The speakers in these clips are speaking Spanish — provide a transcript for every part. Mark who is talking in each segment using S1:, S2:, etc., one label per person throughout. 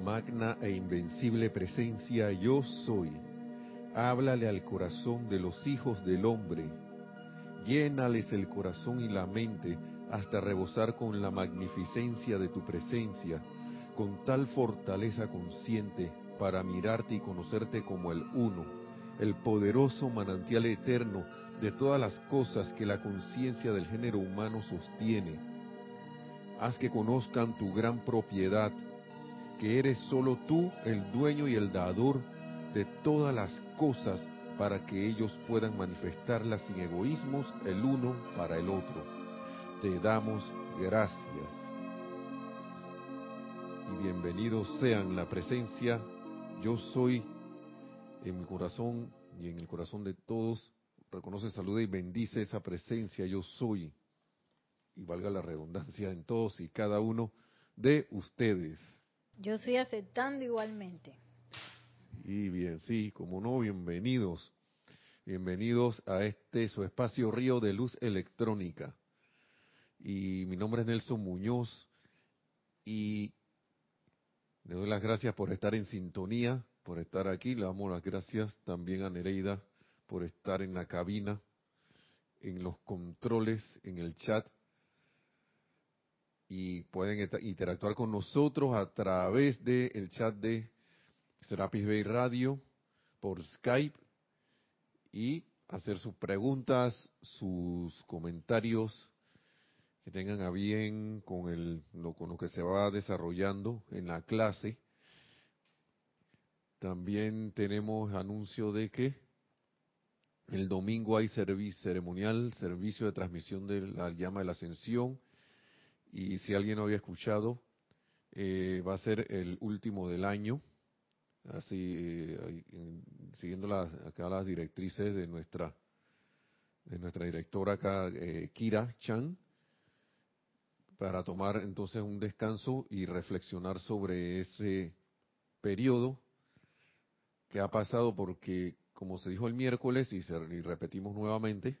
S1: magna e invencible presencia yo soy, háblale al corazón de los hijos del hombre, llénales el corazón y la mente hasta rebosar con la magnificencia de tu presencia, con tal fortaleza consciente para mirarte y conocerte como el uno, el poderoso manantial eterno de todas las cosas que la conciencia del género humano sostiene. Haz que conozcan tu gran propiedad, que eres solo tú el dueño y el dador de todas las cosas para que ellos puedan manifestarlas sin egoísmos el uno para el otro. Te damos gracias. Y bienvenidos sean la presencia, yo soy en mi corazón y en el corazón de todos. Reconoce, saluda y bendice esa presencia, yo soy. Y valga la redundancia en todos y cada uno de ustedes.
S2: Yo estoy aceptando igualmente.
S1: Y bien, sí, como no, bienvenidos. Bienvenidos a este su espacio Río de Luz Electrónica. Y mi nombre es Nelson Muñoz y le doy las gracias por estar en sintonía, por estar aquí. Le damos las gracias también a Nereida por estar en la cabina, en los controles, en el chat y pueden interactuar con nosotros a través del chat de Serapis Bay Radio por Skype y hacer sus preguntas, sus comentarios que tengan a bien con, el, lo, con lo que se va desarrollando en la clase. También tenemos anuncio de que el domingo hay servicio ceremonial, servicio de transmisión de la llama de la ascensión y si alguien no había escuchado, eh, va a ser el último del año, así eh, siguiendo las, acá las directrices de nuestra de nuestra directora acá, eh, Kira Chan, para tomar entonces un descanso y reflexionar sobre ese periodo que ha pasado, porque como se dijo el miércoles y, se, y repetimos nuevamente,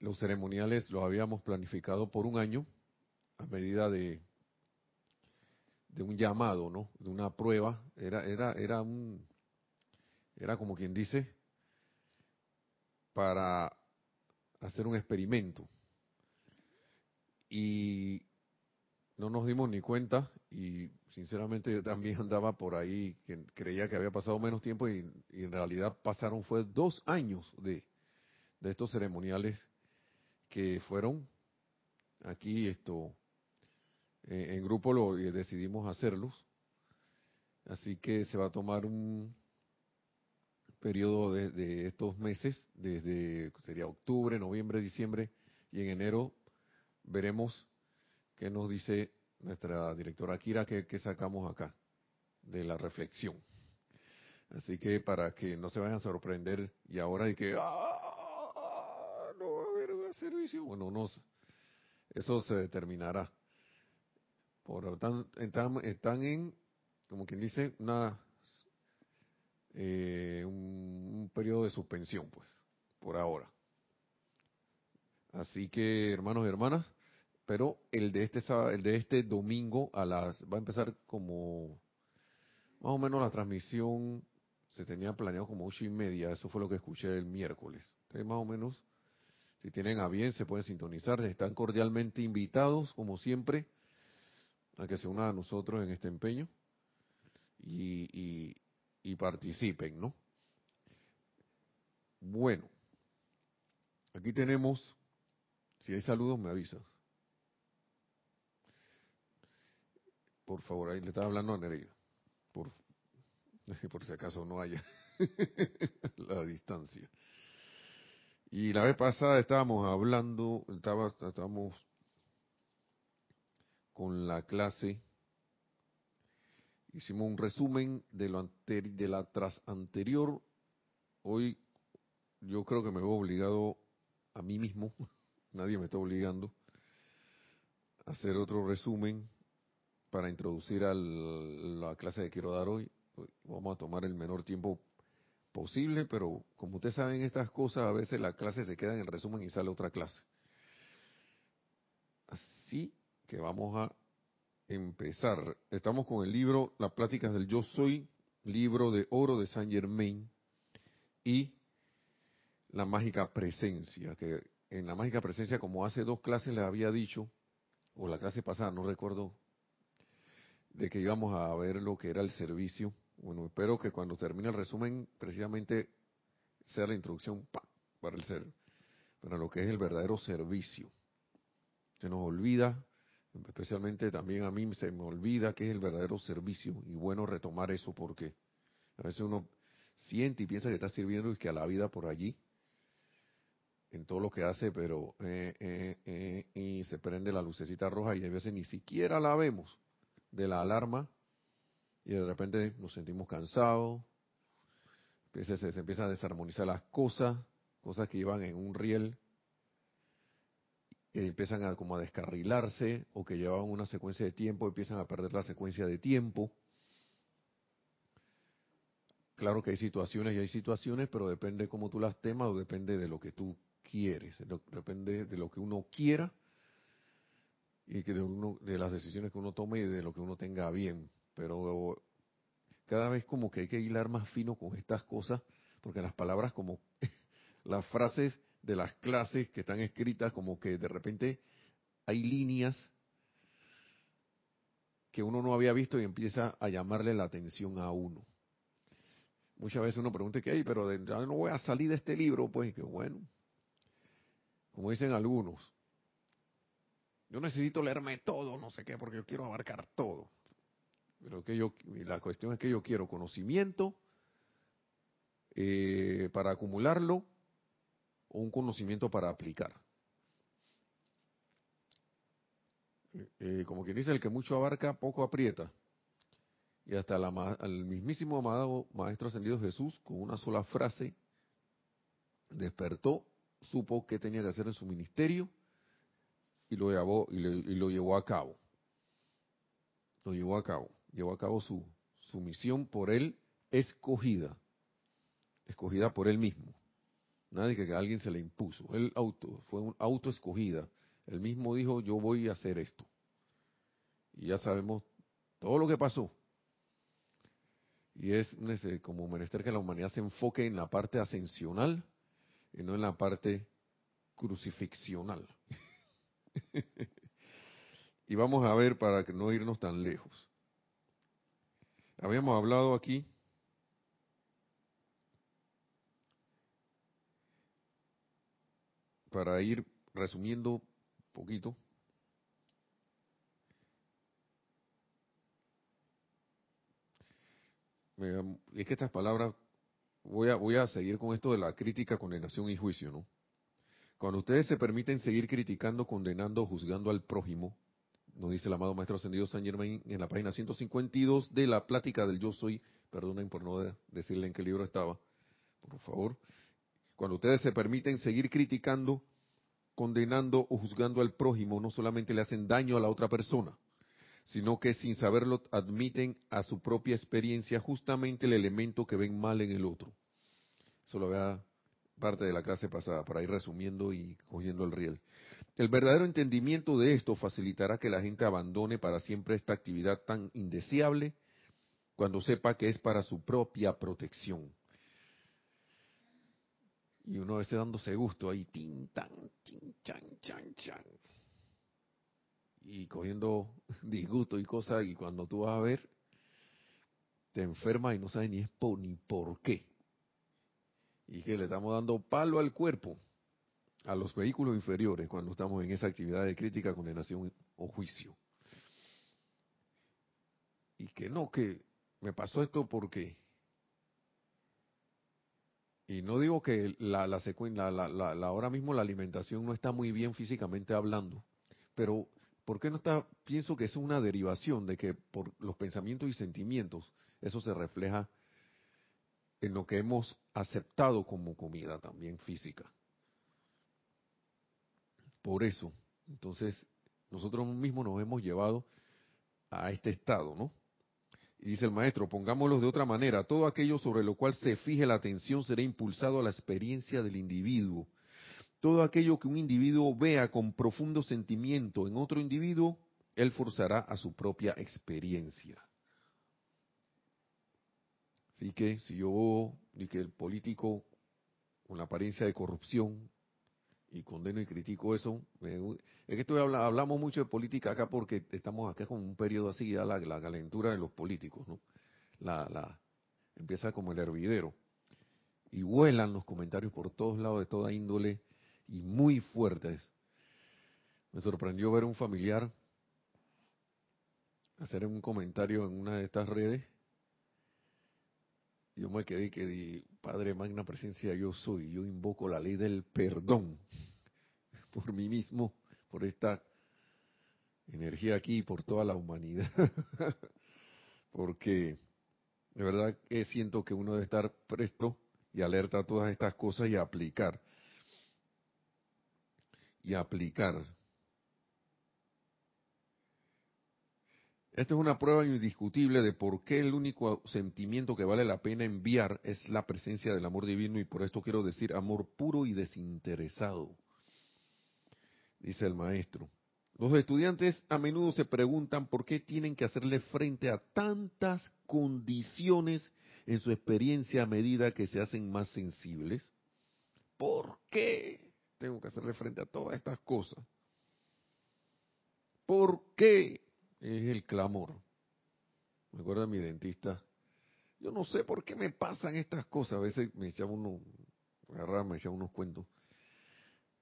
S1: los ceremoniales los habíamos planificado por un año a medida de de un llamado, ¿no? De una prueba, era era era un era como quien dice para hacer un experimento. Y no nos dimos ni cuenta y sinceramente yo también andaba por ahí que creía que había pasado menos tiempo y, y en realidad pasaron fue dos años de, de estos ceremoniales que fueron aquí esto eh, en grupo lo eh, decidimos hacerlos así que se va a tomar un periodo de, estos meses desde sería octubre noviembre diciembre y en enero veremos qué nos dice nuestra directora Kira que sacamos acá de la reflexión así que para que no se vayan a sorprender y ahora de que ¡ah! no va a haber servicio. Bueno, no, eso se determinará. Por lo tanto, están, están en, como quien dice, una eh, un, un, periodo de suspensión, pues, por ahora. Así que, hermanos y hermanas, pero el de este el de este domingo a las va a empezar como más o menos la transmisión se tenía planeado como ocho y media, eso fue lo que escuché el miércoles. Entonces, más o menos si tienen a bien, se pueden sintonizar. Están cordialmente invitados, como siempre, a que se unan a nosotros en este empeño y, y, y participen, ¿no? Bueno, aquí tenemos, si hay saludos, me avisas. Por favor, ahí le estaba hablando a Nereida. Por, por si acaso no haya la distancia. Y la vez pasada estábamos hablando, estaba, estábamos con la clase, hicimos un resumen de, lo de la tras anterior. Hoy yo creo que me veo obligado a mí mismo, nadie me está obligando, a hacer otro resumen para introducir a la clase que quiero dar hoy. Vamos a tomar el menor tiempo posible, pero como ustedes saben estas cosas, a veces la clase se queda en resumen y sale otra clase. Así que vamos a empezar. Estamos con el libro Las Pláticas del Yo Soy, libro de oro de Saint Germain y la mágica presencia, que en la mágica presencia, como hace dos clases les había dicho, o la clase pasada, no recuerdo, de que íbamos a ver lo que era el servicio. Bueno, espero que cuando termine el resumen, precisamente sea la introducción para el ser, para lo que es el verdadero servicio. Se nos olvida, especialmente también a mí se me olvida que es el verdadero servicio y bueno retomar eso porque a veces uno siente y piensa que está sirviendo y que a la vida por allí en todo lo que hace, pero eh, eh, eh, y se prende la lucecita roja y a veces ni siquiera la vemos de la alarma y de repente nos sentimos cansados, se, se, se empiezan a desarmonizar las cosas, cosas que iban en un riel y empiezan a como a descarrilarse o que llevaban una secuencia de tiempo empiezan a perder la secuencia de tiempo. Claro que hay situaciones y hay situaciones, pero depende cómo tú las temas o depende de lo que tú quieres, depende de lo que uno quiera y que de, uno, de las decisiones que uno tome y de lo que uno tenga bien. Pero cada vez como que hay que hilar más fino con estas cosas, porque las palabras como las frases de las clases que están escritas, como que de repente hay líneas que uno no había visto y empieza a llamarle la atención a uno. Muchas veces uno pregunta que hay, pero ya no voy a salir de este libro, pues que bueno, como dicen algunos, yo necesito leerme todo, no sé qué, porque yo quiero abarcar todo. Pero que yo, la cuestión es que yo quiero conocimiento eh, para acumularlo o un conocimiento para aplicar. Eh, eh, como quien dice, el que mucho abarca, poco aprieta. Y hasta la, el mismísimo amado Maestro Ascendido Jesús, con una sola frase, despertó supo qué tenía que hacer en su ministerio y lo llevó, y, lo llevó a cabo. Lo llevó a cabo. Llevó a cabo su, misión por él escogida. Escogida por él mismo. Nadie que alguien se le impuso. Él auto, fue un auto escogida. Él mismo dijo, yo voy a hacer esto. Y ya sabemos todo lo que pasó. Y es como menester que la humanidad se enfoque en la parte ascensional y no en la parte crucifixional. y vamos a ver para no irnos tan lejos. Habíamos hablado aquí para ir resumiendo un poquito. Es que estas palabras voy a, voy a seguir con esto de la crítica, condenación y juicio, ¿no? Cuando ustedes se permiten seguir criticando, condenando, juzgando al prójimo, nos dice el amado Maestro Ascendido San Germain en la página 152 de la plática del Yo Soy, perdonen por no decirle en qué libro estaba, por favor. Cuando ustedes se permiten seguir criticando, condenando o juzgando al prójimo, no solamente le hacen daño a la otra persona, sino que sin saberlo admiten a su propia experiencia justamente el elemento que ven mal en el otro. Eso lo vea parte de la clase pasada, para ir resumiendo y cogiendo el riel. El verdadero entendimiento de esto facilitará que la gente abandone para siempre esta actividad tan indeseable cuando sepa que es para su propia protección. Y uno a veces dándose gusto ahí, tin, tan, tin, chan, chan, chan y cogiendo disgusto y cosas, y cuando tú vas a ver, te enfermas y no sabes ni, es por, ni por qué. Y que le estamos dando palo al cuerpo, a los vehículos inferiores, cuando estamos en esa actividad de crítica, condenación o juicio. Y que no, que me pasó esto porque... Y no digo que la, la, la, la, ahora mismo la alimentación no está muy bien físicamente hablando, pero ¿Por qué no está? Pienso que es una derivación de que por los pensamientos y sentimientos eso se refleja en lo que hemos aceptado como comida también física. Por eso, entonces, nosotros mismos nos hemos llevado a este estado, ¿no? Y dice el maestro, pongámoslo de otra manera, todo aquello sobre lo cual se fije la atención será impulsado a la experiencia del individuo todo aquello que un individuo vea con profundo sentimiento en otro individuo él forzará a su propia experiencia. Así que si yo ni que el político con la apariencia de corrupción y condeno y critico eso, es que estoy hablamos mucho de política acá porque estamos acá con un periodo así, ya la, la calentura de los políticos, ¿no? La, la, empieza como el hervidero y vuelan los comentarios por todos lados de toda índole y muy fuertes. Me sorprendió ver un familiar hacer un comentario en una de estas redes. Yo me quedé que di, Padre Magna Presencia, yo soy, yo invoco la ley del perdón por mí mismo, por esta energía aquí y por toda la humanidad. Porque de verdad que siento que uno debe estar presto y alerta a todas estas cosas y aplicar. Y aplicar. Esta es una prueba indiscutible de por qué el único sentimiento que vale la pena enviar es la presencia del amor divino y por esto quiero decir amor puro y desinteresado, dice el maestro. Los estudiantes a menudo se preguntan por qué tienen que hacerle frente a tantas condiciones en su experiencia a medida que se hacen más sensibles. ¿Por qué tengo que hacerle frente a todas estas cosas? ¿Por qué? Es el clamor. Me acuerdo de mi dentista. Yo no sé por qué me pasan estas cosas. A veces me echaba uno, agarraba, me echaba unos cuentos.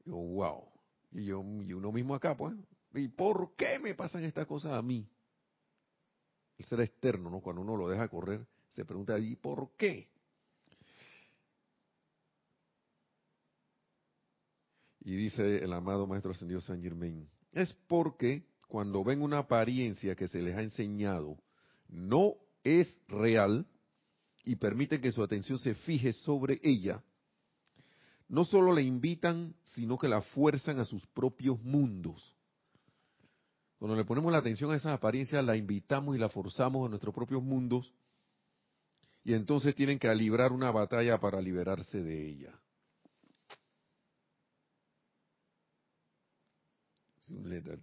S1: Yo, wow. Y yo, y uno mismo acá, pues. ¿Y por qué me pasan estas cosas a mí? El ser externo, ¿no? Cuando uno lo deja correr, se pregunta, ¿y por qué? Y dice el amado Maestro Ascendido San Germain, es porque cuando ven una apariencia que se les ha enseñado no es real y permiten que su atención se fije sobre ella, no solo la invitan, sino que la fuerzan a sus propios mundos. Cuando le ponemos la atención a esas apariencias, la invitamos y la forzamos a nuestros propios mundos y entonces tienen que librar una batalla para liberarse de ella.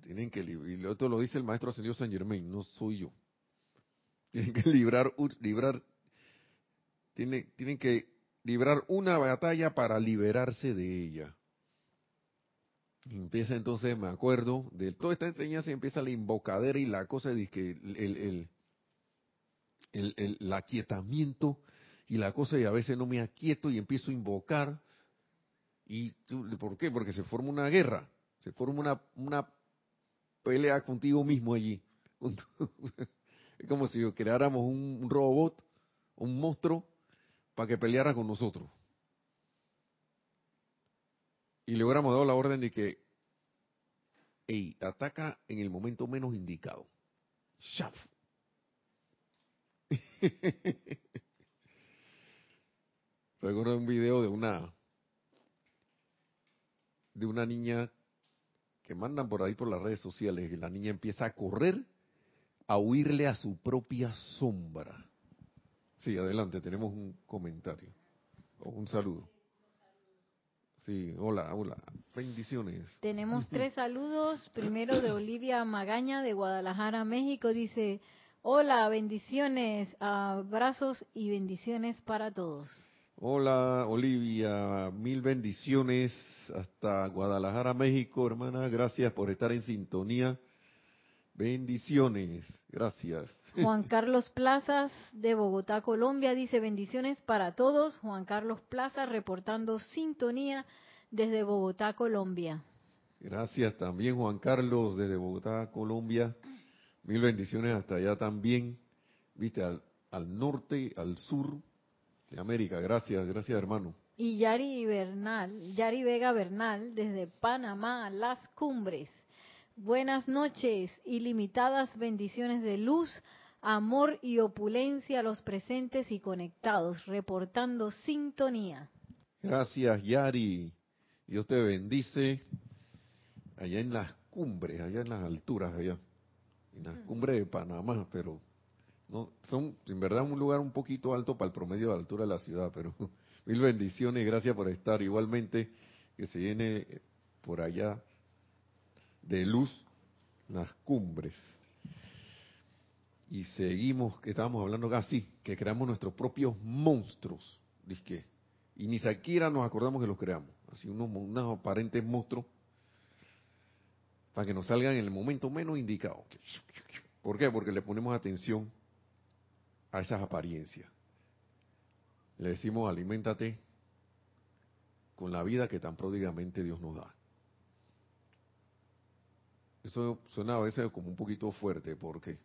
S1: Tienen que y esto lo dice el maestro ascendido San Germain, no soy yo. Tienen que librar, librar, tienen, tienen que librar una batalla para liberarse de ella. Empieza entonces, me acuerdo, de toda esta enseñanza empieza la invocadera y la cosa de que el, el, el, aquietamiento y la cosa y a veces no me aquieto y empiezo a invocar. ¿Y por qué? Porque se forma una guerra, se forma una, una pelea contigo mismo allí. es como si creáramos un robot, un monstruo, para que peleara con nosotros. Y le hubiéramos dado la orden de que, hey, ataca en el momento menos indicado. Shaf. Recuerdo un video de una de una niña que mandan por ahí por las redes sociales y la niña empieza a correr a huirle a su propia sombra. Sí, adelante, tenemos un comentario o un saludo. Sí, hola, hola. Bendiciones.
S2: Tenemos tres saludos. Primero de Olivia Magaña de Guadalajara, México. Dice, hola, bendiciones, abrazos y bendiciones para todos.
S1: Hola, Olivia, mil bendiciones hasta Guadalajara, México, hermana. Gracias por estar en sintonía. Bendiciones, gracias.
S2: Juan Carlos Plazas de Bogotá, Colombia, dice bendiciones para todos. Juan Carlos Plazas reportando sintonía desde Bogotá, Colombia.
S1: Gracias también, Juan Carlos, desde Bogotá, Colombia. Mil bendiciones hasta allá también. Viste, al, al norte, al sur de América. Gracias, gracias, hermano.
S2: Y Yari Bernal, Yari Vega Bernal, desde Panamá, Las Cumbres. Buenas noches, ilimitadas bendiciones de luz, amor y opulencia a los presentes y conectados, reportando sintonía.
S1: Gracias, Yari. Dios te bendice allá en las cumbres, allá en las alturas, allá, en las cumbres de Panamá, pero no son en verdad un lugar un poquito alto para el promedio de altura de la ciudad, pero mil bendiciones gracias por estar. Igualmente que se viene por allá de luz las cumbres. Y seguimos, que estábamos hablando así, que creamos nuestros propios monstruos, disque, y ni siquiera nos acordamos que los creamos, así unos aparentes monstruos, para que nos salgan en el momento menos indicado. ¿Por qué? Porque le ponemos atención a esas apariencias. Le decimos, aliméntate con la vida que tan pródigamente Dios nos da. Eso suena a veces como un poquito fuerte, porque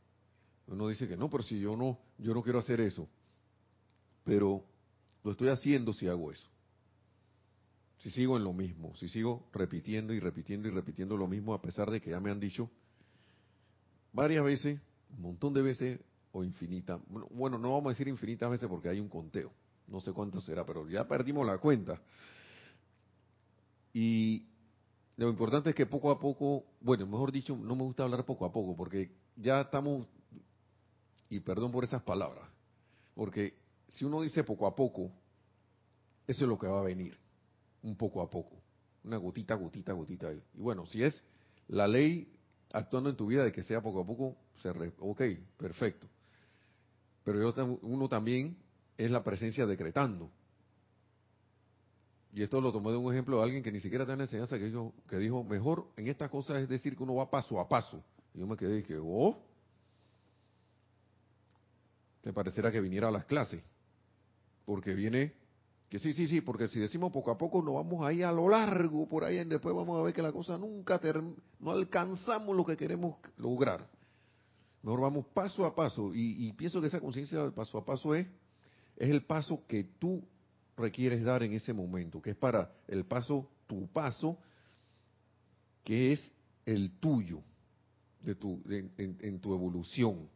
S1: uno dice que no, pero si yo no, yo no quiero hacer eso. Pero lo estoy haciendo si hago eso. Si sigo en lo mismo, si sigo repitiendo y repitiendo y repitiendo lo mismo, a pesar de que ya me han dicho varias veces, un montón de veces o infinitas. Bueno, no vamos a decir infinitas veces porque hay un conteo. No sé cuánto será, pero ya perdimos la cuenta. Y lo importante es que poco a poco, bueno, mejor dicho, no me gusta hablar poco a poco porque ya estamos, y perdón por esas palabras, porque si uno dice poco a poco, eso es lo que va a venir, un poco a poco, una gotita, gotita, gotita. Y bueno, si es la ley actuando en tu vida de que sea poco a poco, se ok, perfecto. Pero yo, uno también es la presencia decretando. Y esto lo tomé de un ejemplo de alguien que ni siquiera tiene enseñanza que dijo, que dijo, mejor en esta cosa es decir que uno va paso a paso. Y yo me quedé y dije, oh, me pareciera que viniera a las clases. Porque viene, que sí, sí, sí, porque si decimos poco a poco nos vamos ahí a lo largo por ahí, y después vamos a ver que la cosa nunca, no alcanzamos lo que queremos lograr. Mejor vamos paso a paso. Y, y pienso que esa conciencia de paso a paso es, es el paso que tú requieres dar en ese momento, que es para el paso, tu paso, que es el tuyo, de tu, en, tu evolución.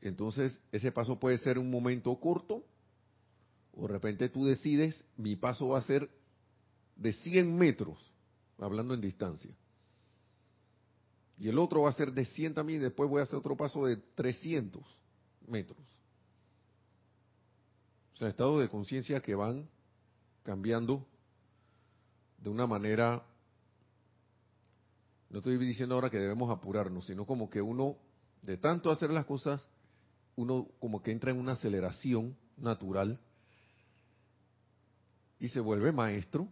S1: Entonces, ese paso puede ser un momento corto, o de repente tú decides, mi paso va a ser de 100 metros, hablando en distancia. Y el otro va a ser de 100 también, y después voy a hacer otro paso de 300 metros. O sea, estados de conciencia que van cambiando de una manera, no estoy diciendo ahora que debemos apurarnos, sino como que uno, de tanto hacer las cosas, uno como que entra en una aceleración natural y se vuelve maestro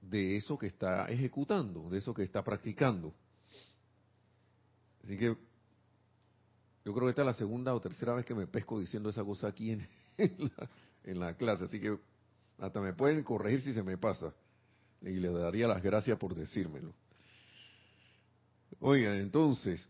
S1: de eso que está ejecutando, de eso que está practicando. Así que yo creo que esta es la segunda o tercera vez que me pesco diciendo esa cosa aquí en, la, en la clase, así que hasta me pueden corregir si se me pasa. Y les daría las gracias por decírmelo. Oigan, entonces,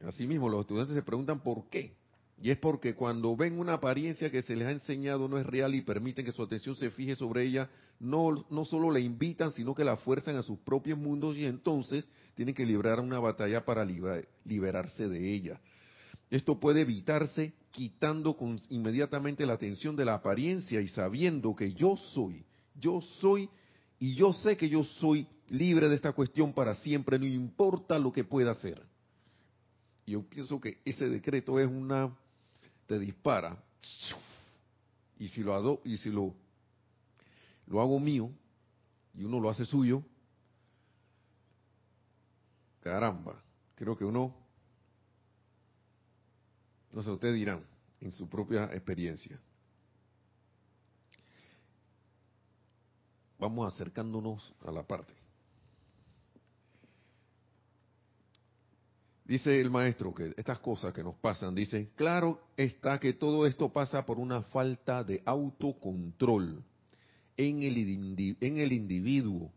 S1: asimismo los estudiantes se preguntan por qué. Y es porque cuando ven una apariencia que se les ha enseñado no es real y permiten que su atención se fije sobre ella, no, no solo la invitan, sino que la fuerzan a sus propios mundos y entonces tienen que librar una batalla para liberarse de ella. Esto puede evitarse quitando inmediatamente la atención de la apariencia y sabiendo que yo soy, yo soy y yo sé que yo soy libre de esta cuestión para siempre, no importa lo que pueda hacer. Yo pienso que ese decreto es una, te dispara, y si lo hago, y si lo hago mío, y uno lo hace suyo, caramba, creo que uno no sé, ustedes dirán en su propia experiencia. Vamos acercándonos a la parte. Dice el maestro que estas cosas que nos pasan, dice, claro está que todo esto pasa por una falta de autocontrol en el, en el individuo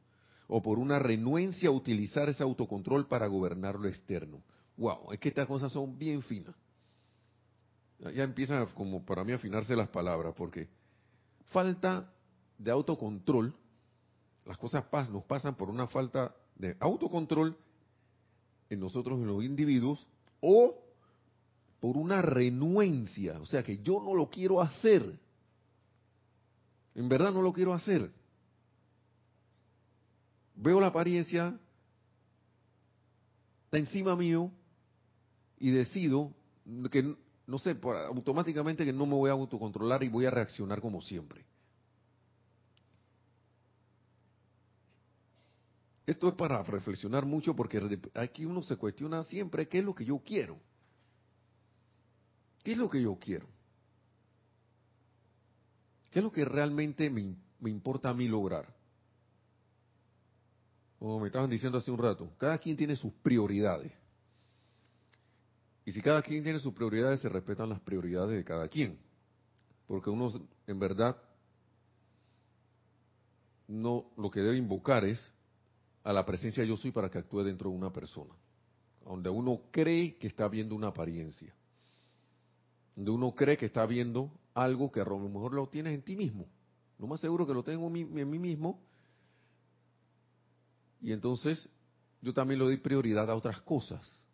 S1: o por una renuencia a utilizar ese autocontrol para gobernar lo externo. Wow, es que estas cosas son bien finas. Ya empiezan como para mí a afinarse las palabras, porque falta de autocontrol, las cosas nos pasan por una falta de autocontrol en nosotros, en los individuos, o por una renuencia, o sea que yo no lo quiero hacer. En verdad no lo quiero hacer. Veo la apariencia, está encima mío y decido que no sé, automáticamente que no me voy a autocontrolar y voy a reaccionar como siempre. esto es para reflexionar mucho porque aquí uno se cuestiona siempre qué es lo que yo quiero. ¿Qué es lo que yo quiero? ¿Qué es lo que realmente me, me importa a mí lograr? Como me estaban diciendo hace un rato, cada quien tiene sus prioridades. Y si cada quien tiene sus prioridades, se respetan las prioridades de cada quien. Porque uno, en verdad, no lo que debe invocar es a la presencia yo soy para que actúe dentro de una persona. Donde uno cree que está viendo una apariencia. Donde uno cree que está viendo algo que a lo mejor lo tienes en ti mismo. Lo más seguro que lo tengo en mí mismo. Y entonces yo también le doy prioridad a otras cosas.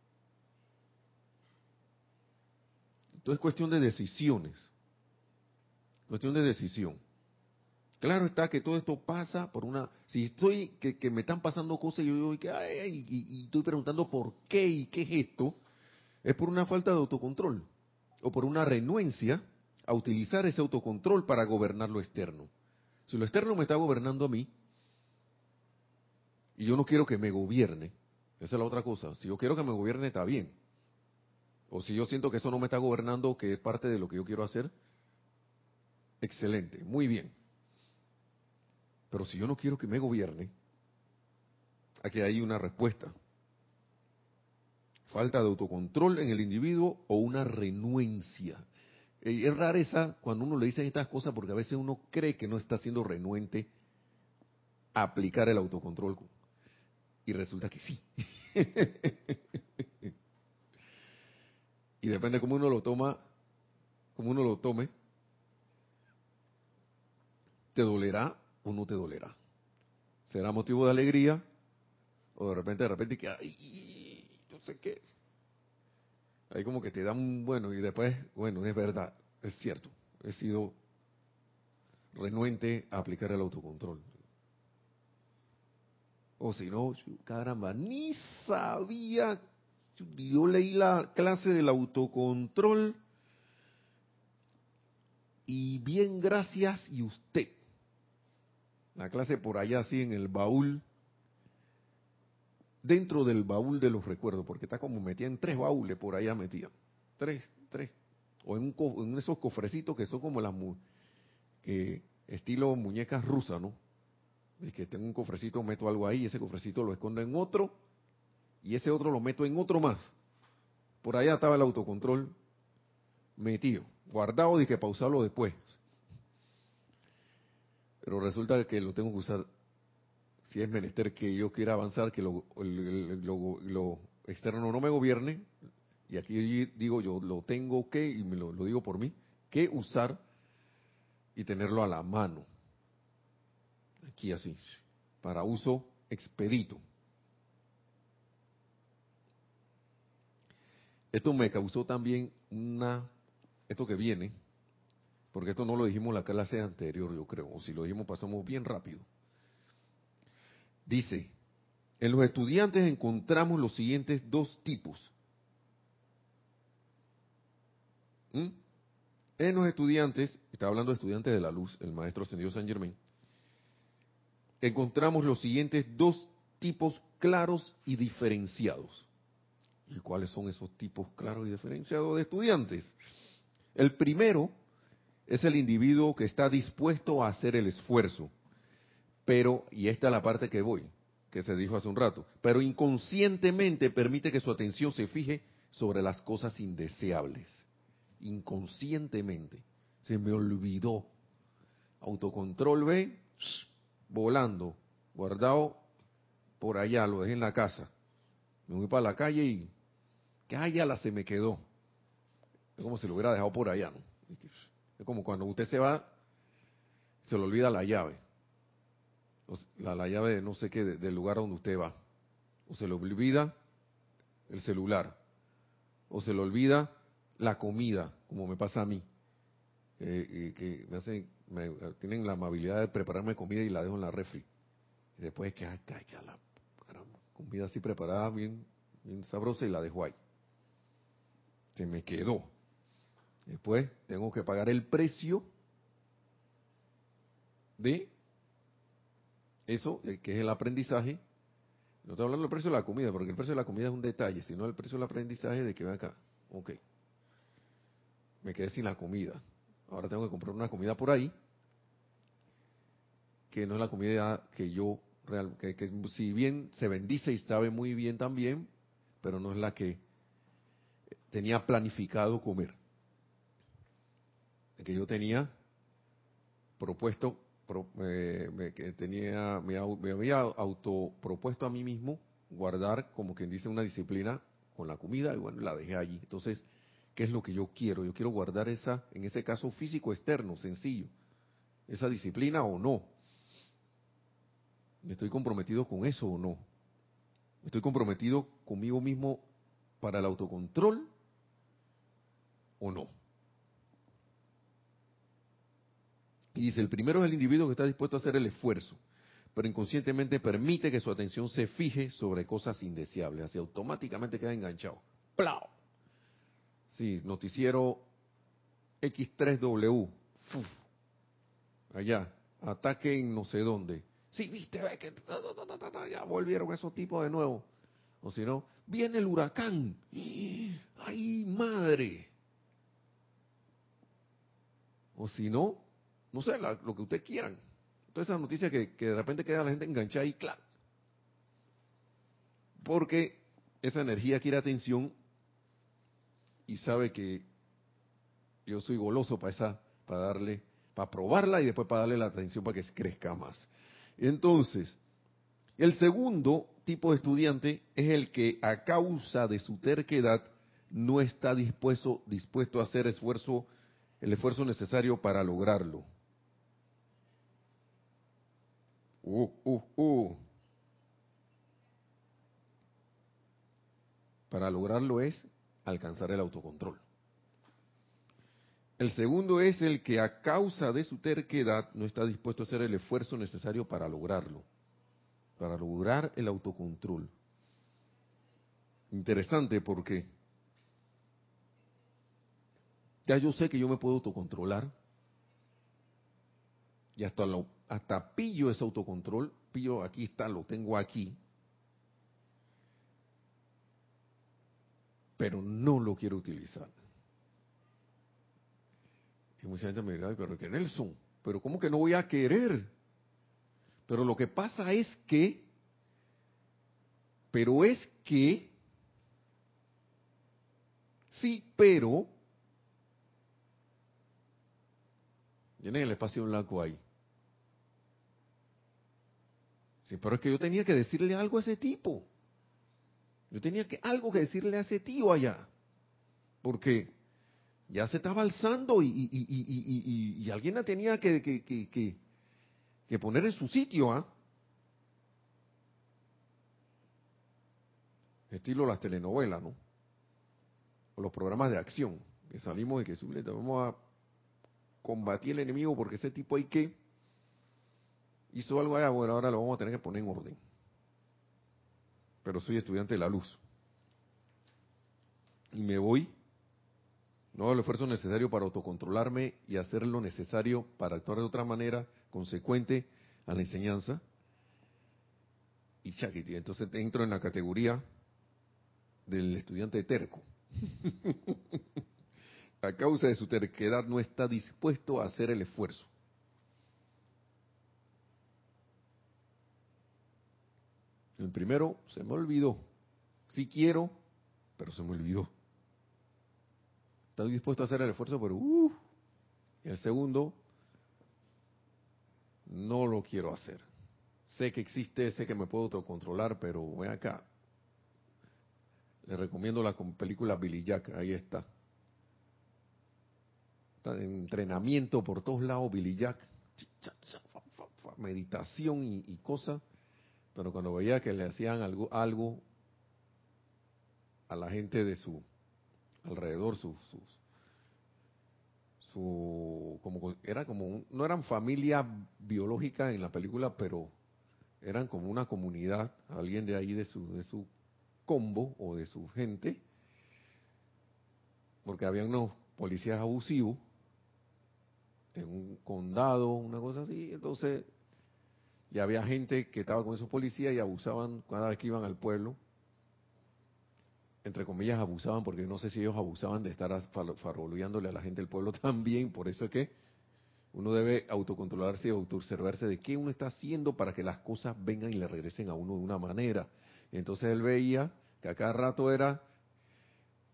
S1: Es cuestión de decisiones. Cuestión de decisión. Claro está que todo esto pasa por una... Si estoy, que, me están pasando cosas y yo digo, que, ay, y, estoy preguntando por qué y qué es esto, es por una falta de autocontrol o por una renuencia a utilizar ese autocontrol para gobernar lo externo. Si lo externo me está gobernando a mí y yo no quiero que me gobierne, esa es la otra cosa. Si yo quiero que me gobierne, está bien. O si yo siento que eso no me está gobernando, que es parte de lo que yo quiero hacer, excelente, muy bien. Pero si yo no quiero que me gobierne, aquí hay una respuesta. Falta de autocontrol en el individuo o una renuencia. Eh, es rara cuando uno le dice estas cosas porque a veces uno cree que no está siendo renuente a aplicar el autocontrol. Y resulta que sí. y depende cómo uno lo toma, cómo uno lo tome, te dolerá o no te dolerá. Será motivo de alegría o de repente, de repente que, ay, no sé qué. Ahí como que te da un bueno y después, bueno, es verdad, es cierto, he sido renuente a aplicar el autocontrol. O si no, caramba, ni sabía, yo leí la clase del autocontrol y bien gracias y usted la clase por allá así en el baúl, dentro del baúl de los recuerdos, porque está como metida en tres baúles por allá metida. Tres, tres. O en, en esos cofrecitos que son como las que estilo muñecas rusas, ¿no? Es que tengo un cofrecito, meto algo ahí, ese cofrecito lo escondo en otro, y ese otro lo meto en otro más. Por allá estaba el autocontrol metido, guardado y que pausarlo después. Pero resulta que lo tengo que usar, si es menester que yo quiera avanzar, que lo, lo, externo no me gobierne, y aquí digo yo, lo tengo que, y me lo, lo digo por mí, que usar y tenerlo a la mano. Aquí así, para uso expedito. Esto me causó también una, esto que viene, porque esto no lo dijimos en la clase anterior, yo creo, o si lo dijimos pasamos bien rápido. Dice, en los estudiantes encontramos los siguientes dos tipos. ¿Mm? En los estudiantes, está hablando de estudiantes de la luz, el maestro ascendido San Germain, encontramos los siguientes dos tipos claros y diferenciados. ¿Y cuáles son esos tipos claros y diferenciados de estudiantes? El primero es el individuo que está dispuesto a hacer el esfuerzo. Pero, y esta es la parte que voy, que se dijo hace un rato, pero inconscientemente permite que su atención se fije sobre las cosas indeseables. Inconscientemente. Se me olvidó. Autocontrol B, volando, guardado por allá, lo dejé en la casa. Me voy para la calle y que allá la se me quedó. Es como si lo hubiera dejado por allá, ¿no? Es como cuando usted se va, se le olvida la llave. La, la llave de no sé qué, del lugar donde usted va. O se le olvida el celular. O se le olvida la comida, como me pasa a mí. que me hacen, tienen la amabilidad de prepararme comida y la dejo en la refri. Y después que, ay, la comida así preparada, bien, bien sabrosa y la dejo ahí. Se me quedó. Después tengo que pagar el precio de eso, que es el aprendizaje, No estoy hablando del precio de la comida, porque el precio de la comida es un detalle, sino el precio del aprendizaje de que ve acá. Ok. Me quedé sin la comida. Ahora tengo que comprar una comida por ahí, que no es la comida que yo, real, que, que si bien se bendice y sabe muy bien también, pero no es la que tenía planificado comer. Que yo tenía propuesto, eh, que tenía, me, me había autopropuesto a mí mismo guardar, como quien dice, una disciplina con la comida y bueno, la dejé allí. Entonces, ¿qué es lo que yo quiero? Yo quiero guardar esa, en ese caso físico externo, sencillo, esa disciplina o no. ¿Estoy comprometido con eso o no? ¿Estoy comprometido conmigo mismo para el autocontrol o no? Y dice, el primero es el individuo que está dispuesto a hacer el esfuerzo, pero inconscientemente permite que su atención se fije sobre cosas indeseables, así automáticamente queda enganchado. ¡Plau! Sí, noticiero X3W. Allá, ataque en no sé dónde. Sí, viste, ve que ya volvieron esos tipos de nuevo. O si no, viene el huracán. ¡Ay, madre! O si no, no sé, lo que ustedes quieran. Toda esa noticia que, que de repente queda la gente enganchada y claro. Porque esa energía quiere atención y sabe que yo soy goloso para esa, para darle, para probarla y después para darle la atención para que crezca más. Entonces, el segundo tipo de estudiante es el que a causa de su terquedad no está dispuesto, dispuesto a hacer esfuerzo, el esfuerzo necesario para lograrlo. Uh, uh, uh. Para lograrlo es alcanzar el autocontrol. El segundo es el que a causa de su terquedad no está dispuesto a hacer el esfuerzo necesario para lograrlo, para lograr el autocontrol. Interesante porque ya yo sé que yo me puedo autocontrolar y hasta, hasta pillo ese autocontrol, pillo aquí está, lo tengo aquí, pero no lo quiero utilizar. Y mucha gente me dice, pero que Nelson, pero ¿cómo que no voy a querer? Pero lo que pasa es que, pero es que, sí, pero, tienen el espacio blanco ahí. Sí, pero es que yo tenía que decirle algo a ese tipo. Yo tenía que algo que decirle a ese tío allá. Porque ya se estaba alzando y, alguien la tenía que, poner en su sitio, ¿ah? Estilo las telenovelas, ¿no? O los programas de acción, que salimos de que vamos a combatir el enemigo porque ese tipo hay que hizo algo allá, bueno, ahora lo vamos a tener que poner en orden. Pero soy estudiante de la luz. Y me voy no hago el esfuerzo necesario para autocontrolarme y hacer lo necesario para actuar de otra manera consecuente a la enseñanza. Y chakiti, entonces entro en la categoría del estudiante terco. a causa de su terquedad no está dispuesto a hacer el esfuerzo. El primero se me olvidó. Sí quiero, pero se me olvidó. Estoy dispuesto a hacer el esfuerzo, pero uh, el segundo, no lo quiero hacer. Sé que existe, sé que me puedo autocontrolar, pero voy acá. Le recomiendo la película Billy Jack, ahí está. Entrenamiento por todos lados, Billy Jack. Meditación y, cosas. Pero cuando veía que le hacían algo, algo a la gente de su alrededor su, como era como no eran familia biológica en la película, pero eran como una comunidad, alguien de ahí de su de su combo o de su gente, porque había unos policías abusivos en un condado, una cosa así, entonces Y había gente que estaba con esos policías y abusaban cada vez que iban al pueblo. Entre comillas, abusaban, porque no sé si ellos abusaban de estar faroleándole a la gente del pueblo también. Por eso es que uno debe autocontrolarse y autoobservarse de qué uno está haciendo para que las cosas vengan y le regresen a uno de una manera. entonces él veía que a cada rato era,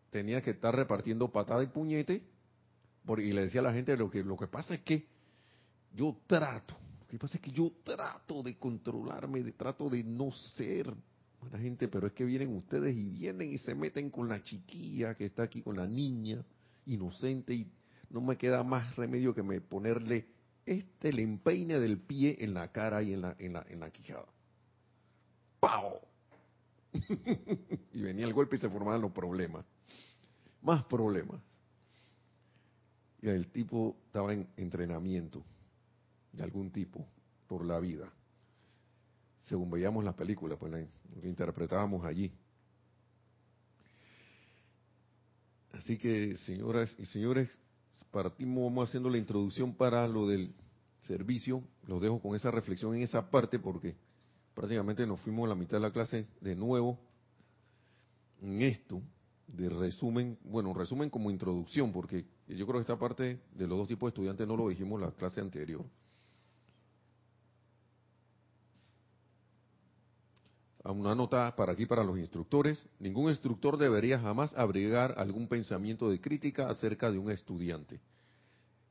S1: tenía que estar repartiendo patada y puñete, y le decía a la gente, lo que, lo que pasa es que yo trato, lo que pasa es que yo trato de controlarme, de trato de no ser buena gente, pero es que vienen ustedes y vienen y se meten con la chiquilla que está aquí, con la niña inocente y no me queda más remedio que me ponerle este el empeine del pie en la cara y en la, en la, en la quijada. ¡Pau! y venía el golpe y se formaban los problemas. Más problemas. El tipo estaba en entrenamiento de algún tipo por la vida. Según veíamos las películas, pues lo interpretábamos allí. Así que, señoras y señores, partimos, vamos haciendo la introducción para lo del servicio. Los dejo con esa reflexión en esa parte porque prácticamente nos fuimos a la mitad de la clase de nuevo en esto de resumen, bueno, resumen como introducción, porque yo creo que esta parte de los dos tipos de estudiantes no lo dijimos en la clase anterior. Una nota para aquí para los instructores. Ningún instructor debería jamás abrigar algún pensamiento de crítica acerca de un estudiante,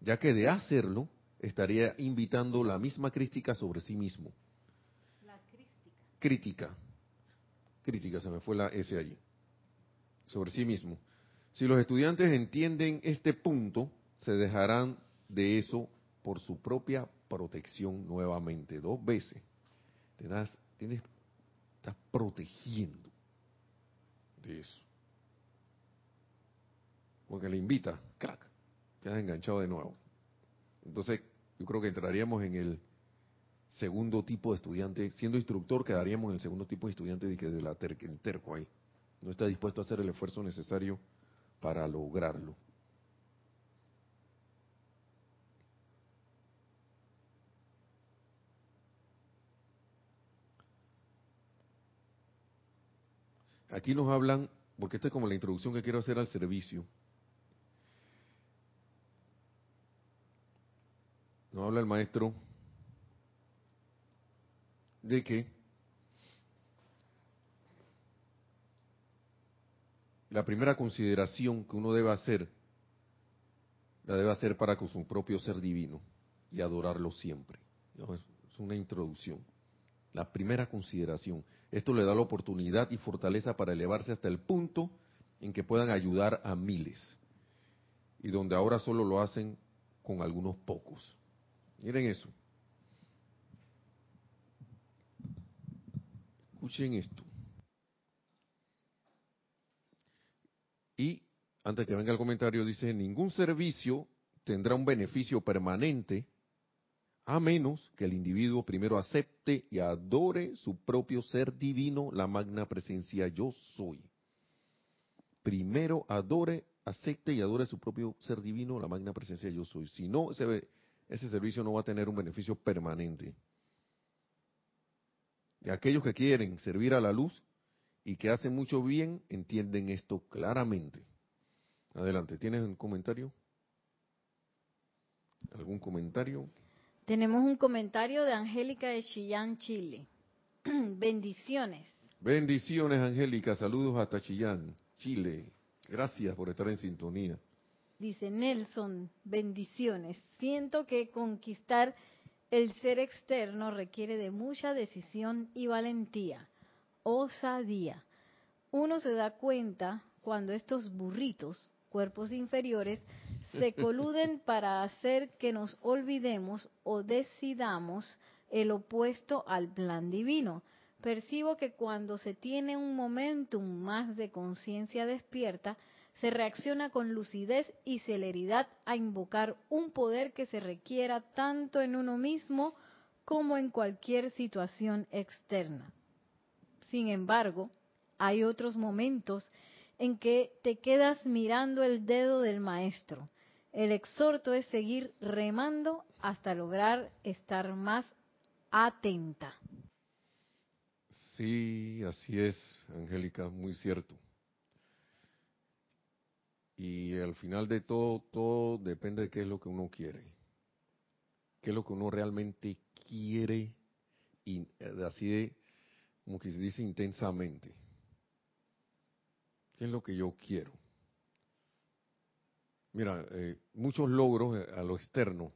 S1: ya que de hacerlo estaría invitando la misma crítica sobre sí mismo. La crítica. Crítica. Crítica, se me fue la S allí. Sobre sí mismo. Si los estudiantes entienden este punto, se dejarán de eso por su propia protección nuevamente, dos veces. Te das, tienes estás protegiendo de eso. Porque le invita, crack, quedas enganchado de nuevo. Entonces, yo creo que entraríamos en el segundo tipo de estudiante, siendo instructor, quedaríamos en el segundo tipo de estudiante de que de la terco ahí. No está dispuesto a hacer el esfuerzo necesario para lograrlo. Aquí nos hablan, porque esta es como la introducción que quiero hacer al servicio. Nos habla el maestro de que la primera consideración que uno debe hacer, la debe hacer para con su propio ser divino y adorarlo siempre. Es una introducción. La primera consideración. Esto le da la oportunidad y fortaleza para elevarse hasta el punto en que puedan ayudar a miles. Y donde ahora solo lo hacen con algunos pocos. Miren eso. Escuchen esto. Y antes que venga el comentario, dice, ningún servicio tendrá un beneficio permanente a menos que el individuo primero acepte y adore su propio ser divino, la magna presencia yo soy. Primero adore, acepte y adore su propio ser divino, la magna presencia yo soy. Si no, ese, ese servicio no va a tener un beneficio permanente. Y aquellos que quieren servir a la luz y que hacen mucho bien, entienden esto claramente. Adelante, ¿tienes un comentario? ¿Algún comentario?
S2: Tenemos un comentario de Angélica de Chillán, Chile. Bendiciones.
S1: Bendiciones, Angélica. Saludos hasta Chillán, Chile. Gracias por estar en sintonía.
S2: Dice Nelson, bendiciones. Siento que conquistar el ser externo requiere de mucha decisión y valentía, osadía. Uno se da cuenta cuando estos burritos, cuerpos inferiores, se coluden para hacer que nos olvidemos o decidamos el opuesto al plan divino. Percibo que cuando se tiene un momentum más de conciencia despierta, se reacciona con lucidez y celeridad a invocar un poder que se requiera tanto en uno mismo como en cualquier situación externa. Sin embargo, hay otros momentos en que te quedas mirando el dedo del maestro, el exhorto es seguir remando hasta lograr estar más atenta.
S1: Sí, así es, Angélica, muy cierto. Y al final de todo, todo depende de qué es lo que uno quiere. Qué es lo que uno realmente quiere, y así de, como que se dice intensamente. ¿Qué es lo que yo quiero? Mira, eh, muchos logros eh, a lo externo,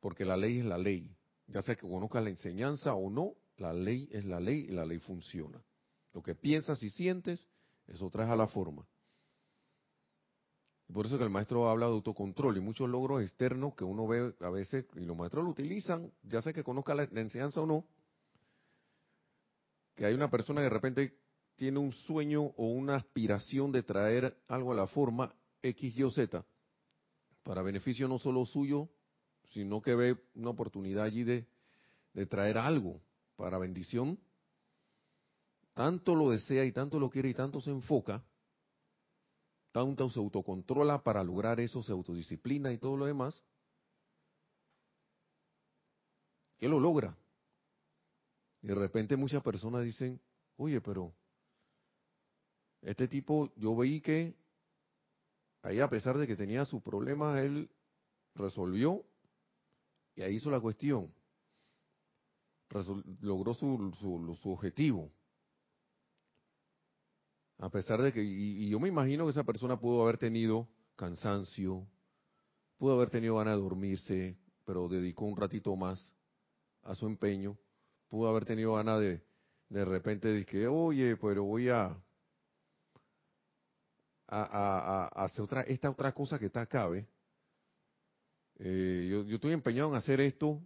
S1: porque la ley es la ley. Ya sea que conozcas la enseñanza o no, la ley es la ley y la ley funciona. Lo que piensas y sientes, eso traes a la forma. Por eso que el maestro habla de autocontrol y muchos logros externos que uno ve a veces, y los maestros lo utilizan, ya sea que conozca la, enseñanza o no, que hay una persona que de repente tiene un sueño o una aspiración de traer algo a la forma X, Y o Z, para beneficio no solo suyo, sino que ve una oportunidad allí de, de traer algo para bendición, tanto lo desea y tanto lo quiere y tanto se enfoca, tanto se autocontrola para lograr eso, se autodisciplina y todo lo demás, que lo logra. Y de repente muchas personas dicen, oye, pero este tipo, yo veí que ahí a pesar de que tenía sus problemas, él resolvió y ahí hizo la cuestión. logró su, su, su objetivo. A pesar de que, y, yo me imagino que esa persona pudo haber tenido cansancio, pudo haber tenido ganas de dormirse, pero dedicó un ratito más a su empeño, pudo haber tenido ganas de, de repente que, oye, pero voy a, a, hacer otra, esta otra cosa que está acá, eh, yo, yo, estoy empeñado en hacer esto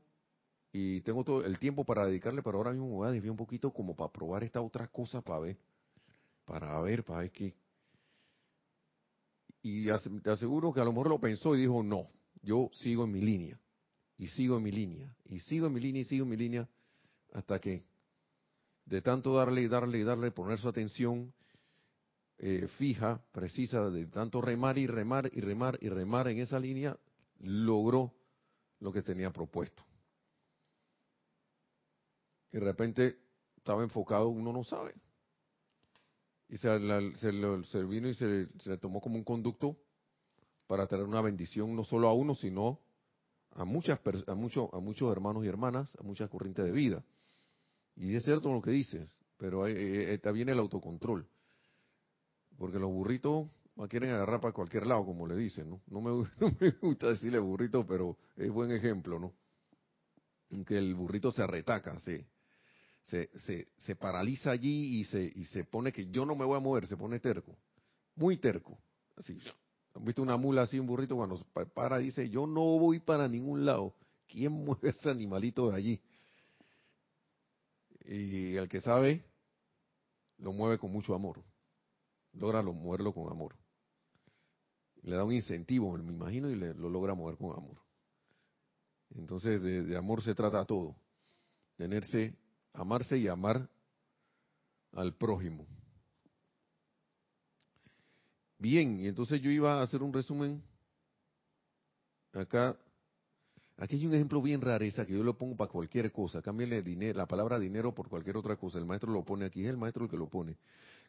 S1: y tengo todo el tiempo para dedicarle, pero ahora mismo me voy a desviar un poquito como para probar esta otra cosa para ver para ver, para ver qué. Y te aseguro que a lo mejor lo pensó y dijo, no, yo sigo en mi línea, y sigo en mi línea, y sigo en mi línea, y sigo en mi línea, hasta que de tanto darle y darle y darle, poner su atención eh, fija, precisa, de tanto remar y remar y remar y remar en esa línea, logró lo que tenía propuesto. Y de repente estaba enfocado, uno no sabe y se, se, vino y se, le tomó como un conducto para traer una bendición no solo a uno, sino a muchas a muchos a muchos hermanos y hermanas, a muchas corrientes de vida. Y es cierto lo que dices, pero eh, también el autocontrol. Porque los burritos quieren agarrar para cualquier lado, como le dicen, ¿no? No me, no me gusta decirle burrito, pero es buen ejemplo, ¿no? Que el burrito se arretaca, sí se, se, se paraliza allí y se, y se pone que yo no me voy a mover, se pone terco, muy terco. Así, ¿han visto una mula así, un burrito cuando se para dice yo no voy para ningún lado? ¿Quién mueve ese animalito de allí? Y el que sabe, lo mueve con mucho amor. Logra lo, moverlo con amor. Le da un incentivo, me imagino, y le, lo logra mover con amor. Entonces, de, de amor se trata todo. Tenerse amarse y amar al prójimo. Bien, y entonces yo iba a hacer un resumen. Acá, aquí hay un ejemplo bien rareza que yo lo pongo para cualquier cosa. Dinero, la palabra dinero por cualquier otra cosa. El maestro lo pone aquí, es el maestro el que lo pone.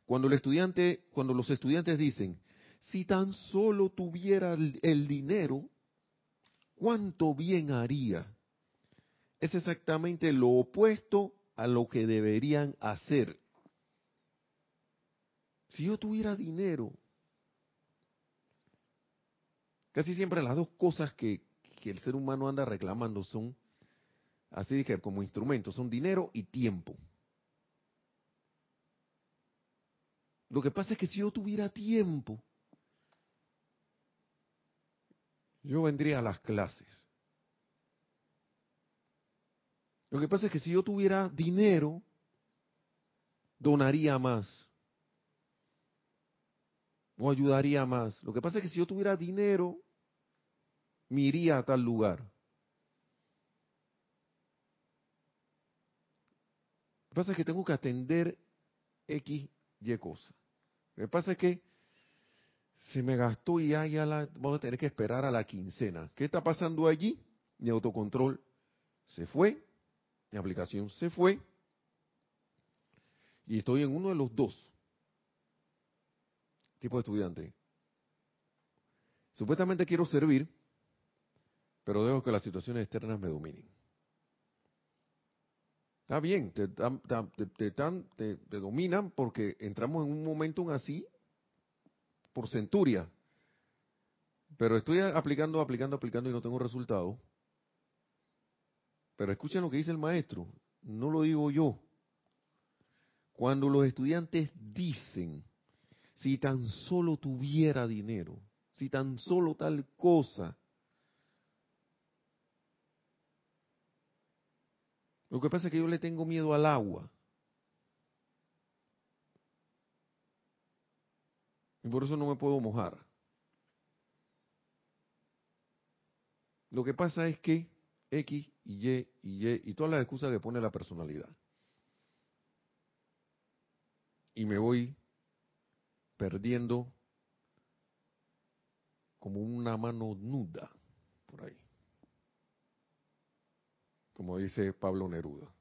S1: Cuando el estudiante, cuando los estudiantes dicen, si tan solo tuviera el dinero, ¿cuánto bien haría? Es exactamente lo opuesto a lo que deberían hacer. Si yo tuviera dinero, casi siempre las dos cosas que, el ser humano anda reclamando son, así que como instrumentos, son dinero y tiempo. Lo que pasa es que si yo tuviera tiempo, yo vendría a las clases. Lo que pasa es que si yo tuviera dinero, donaría más. O ayudaría más. Lo que pasa es que si yo tuviera dinero, me iría a tal lugar. Lo que pasa es que tengo que atender X, Y cosas. Lo que pasa es que se me gastó y ya, ya la, vamos a tener que esperar a la quincena. ¿Qué está pasando allí? Mi autocontrol se fue mi aplicación se fue y estoy en uno de los dos tipos de estudiante. Supuestamente quiero servir, pero dejo que las situaciones externas me dominen. Está bien, te, te, te, dominan porque entramos en un momento así por centuria. Pero estoy aplicando, aplicando, aplicando y no tengo resultado. Pero escuchen lo que dice el maestro, no lo digo yo. Cuando los estudiantes dicen, si tan solo tuviera dinero, si tan solo tal cosa, Lo que pasa es que yo le tengo miedo al agua. Y por eso no me puedo mojar. Lo que pasa es que X y Y y Y y todas las excusas que pone la personalidad. Y me voy perdiendo como una mano nuda por ahí como dice Pablo Neruda.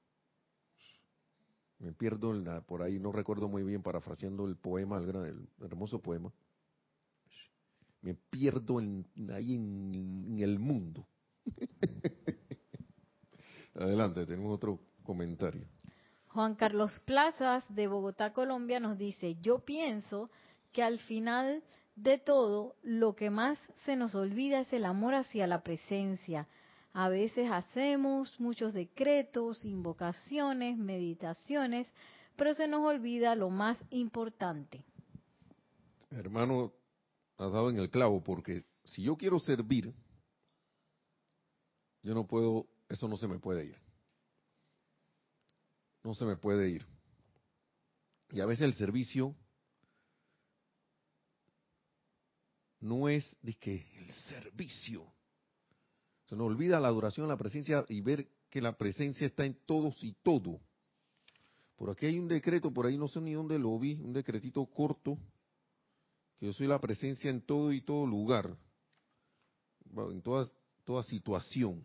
S1: Me pierdo por ahí, no recuerdo muy bien, parafraseando el poema, el, hermoso poema. Me pierdo ahí en, el mundo. Adelante, tenemos otro comentario.
S2: Juan Carlos Plazas de Bogotá, Colombia, nos dice, yo pienso que al final de todo, lo que más se nos olvida es el amor hacia la presencia, a veces hacemos muchos decretos, invocaciones, meditaciones, pero se nos olvida lo más importante.
S1: Hermano, has dado en el clavo, porque si yo quiero servir, yo no puedo, eso no se me puede ir. No se me puede ir. Y a veces el servicio no es de que el servicio se nos olvida la adoración, la presencia y ver que la presencia está en todos y todo. Por aquí hay un decreto, por ahí no sé ni dónde lo vi, un decretito corto, que yo soy la presencia en todo y todo lugar, en toda, toda situación.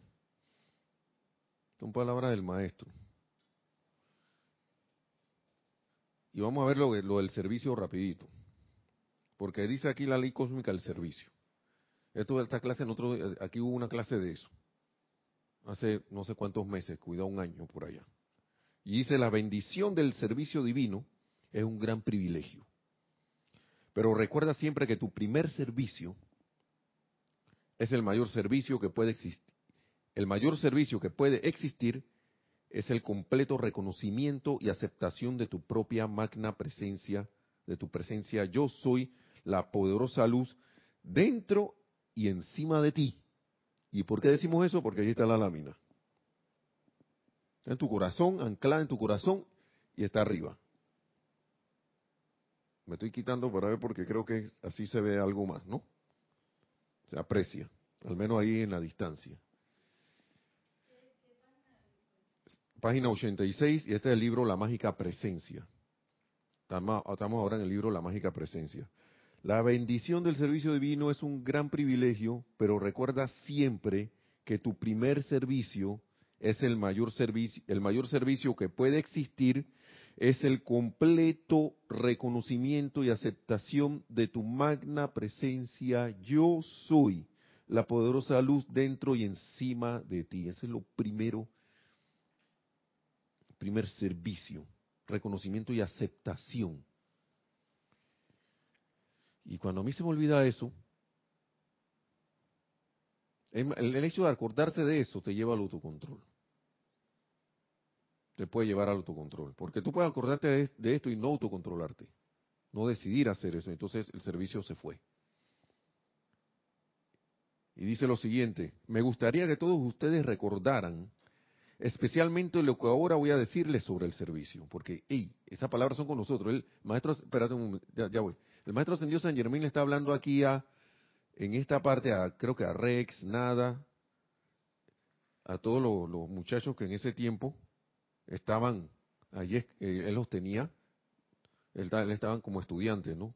S1: Son palabras del maestro. Y vamos a ver lo, lo del servicio rapidito. Porque dice aquí la ley cósmica del servicio. Esto, esta clase, nosotros, aquí hubo una clase de eso. Hace no sé cuántos meses, cuidado un año por allá. Y dice, la bendición del servicio divino es un gran privilegio. Pero recuerda siempre que tu primer servicio es el mayor servicio que puede existir. El mayor servicio que puede existir es el completo reconocimiento y aceptación de tu propia magna presencia, de tu presencia. Yo soy la poderosa luz dentro y encima de ti. ¿Y por qué decimos eso? Porque ahí está la lámina. Está en tu corazón, anclada en tu corazón y está arriba. Me estoy quitando para ver porque creo que así se ve algo más, ¿no? Se aprecia, al menos ahí en la distancia. Página 86 y este es el libro La Mágica Presencia. Estamos ahora en el libro La Mágica Presencia. La bendición del servicio divino es un gran privilegio, pero recuerda siempre que tu primer servicio es el mayor servicio, el mayor servicio que puede existir es el completo reconocimiento y aceptación de tu magna presencia yo soy, la poderosa luz dentro y encima de ti. Ese es lo primero, primer servicio, reconocimiento y aceptación. Y cuando a mí se me olvida eso, el, hecho de acordarse de eso te lleva al autocontrol. Te puede llevar al autocontrol. Porque tú puedes acordarte de, esto y no autocontrolarte. No decidir hacer eso. Entonces el servicio se fue. Y dice lo siguiente, me gustaría que todos ustedes recordaran especialmente lo que ahora voy a decirles sobre el servicio, porque, hey, esas palabras son con nosotros. El maestro, espérate un momento, ya voy. El maestro ascendido San Germán le está hablando aquí a, en esta parte, a, creo que a Rex, Nada, a todos los, muchachos que en ese tiempo estaban, allí eh, él los tenía, él, estaban como estudiantes, ¿no?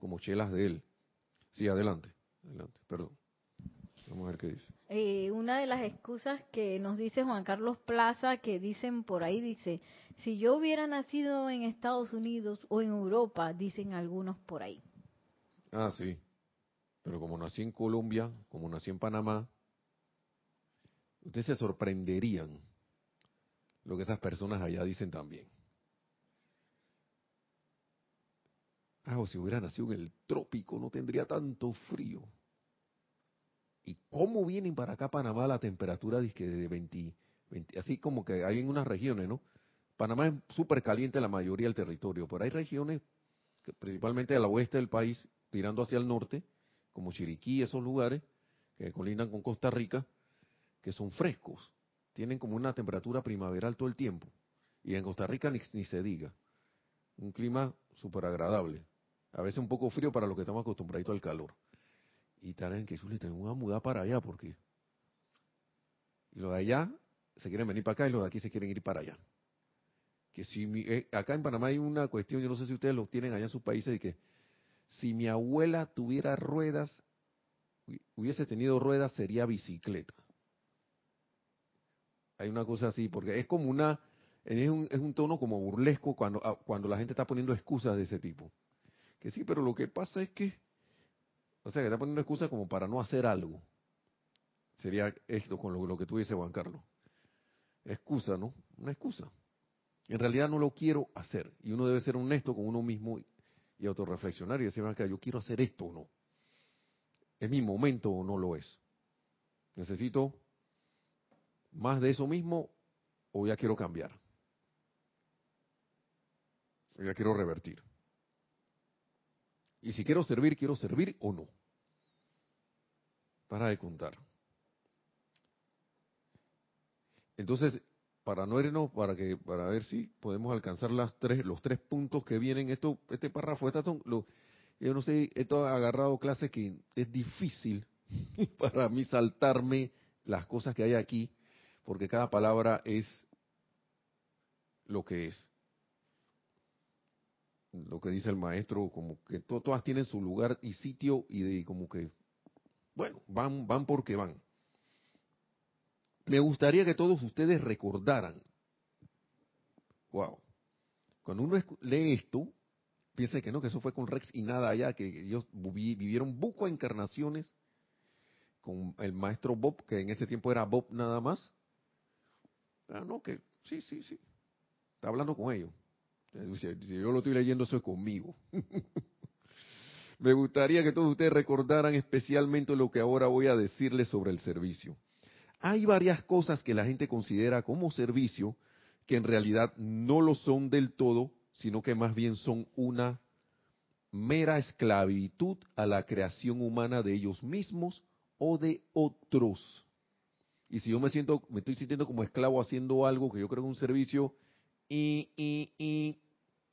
S1: Como chelas de él. Sí, adelante, adelante, perdón. Vamos a ver qué dice.
S2: Eh, una de las excusas que nos dice Juan Carlos Plaza, que dicen por ahí, dice, si yo hubiera nacido en Estados Unidos o en Europa, dicen algunos por ahí.
S1: Ah, sí. Pero como nací en Colombia, como nací en Panamá, ustedes se sorprenderían lo que esas personas allá dicen también. Ah, o si hubiera nacido en el trópico no tendría tanto frío. ¿Y cómo vienen para acá Panamá la temperatura de 20, 20, así como que hay en unas regiones, ¿no? Panamá es súper caliente la mayoría del territorio, pero hay regiones, principalmente al oeste del país, tirando hacia el norte, como Chiriquí, esos lugares, que colindan con Costa Rica, que son frescos, tienen como una temperatura primaveral todo el tiempo. Y en Costa Rica ni, se diga. Un clima súper agradable. A veces un poco frío para los que estamos acostumbrados al calor y tal en que le tengo una muda para allá porque los de allá se quieren venir para acá y los de aquí se quieren ir para allá. Que si eh, acá en Panamá hay una cuestión, yo no sé si ustedes lo tienen allá en sus países, de que si mi abuela tuviera ruedas, hubiese tenido ruedas, sería bicicleta. Hay una cosa así, porque es como una, es un, es un tono como burlesco cuando, ah, cuando la gente está poniendo excusas de ese tipo. Que sí, pero lo que pasa es que o sea, que está poniendo excusa como para no hacer algo. Sería esto con lo, que tú dices, Juan Carlos. Excusa, ¿no? Una excusa. En realidad no lo quiero hacer. Y uno debe ser honesto con uno mismo y autorreflexionar y decir, yo quiero hacer esto o no. ¿Es mi momento o no lo es? ¿Necesito más de eso mismo o ya quiero cambiar? O ya quiero revertir. Y si quiero servir, quiero servir o no. Para de contar. Entonces, para no irnos, para que, para ver si podemos alcanzar las tres, los tres puntos que vienen, esto, este párrafo, estas son, yo no sé, esto ha agarrado clases que es difícil para mí saltarme las cosas que hay aquí, porque cada palabra es lo que es lo que dice el maestro, como que todas tienen su lugar y sitio y de, como que, bueno, van, van porque van. Me gustaría que todos ustedes recordaran, wow, cuando uno lee esto, piensa que no, que eso fue con Rex y nada allá, que ellos vivieron buco encarnaciones con el maestro Bob, que en ese tiempo era Bob nada más. Ah, no, que sí, sí, sí, está hablando con ellos. Si yo lo estoy leyendo, eso es conmigo. Me gustaría que todos ustedes recordaran especialmente lo que ahora voy a decirles sobre el servicio. Hay varias cosas que la gente considera como servicio que en realidad no lo son del todo, sino que más bien son una mera esclavitud a la creación humana de ellos mismos o de otros. Y si yo me siento, me estoy sintiendo como esclavo haciendo algo que yo creo que es un servicio, y, y, y,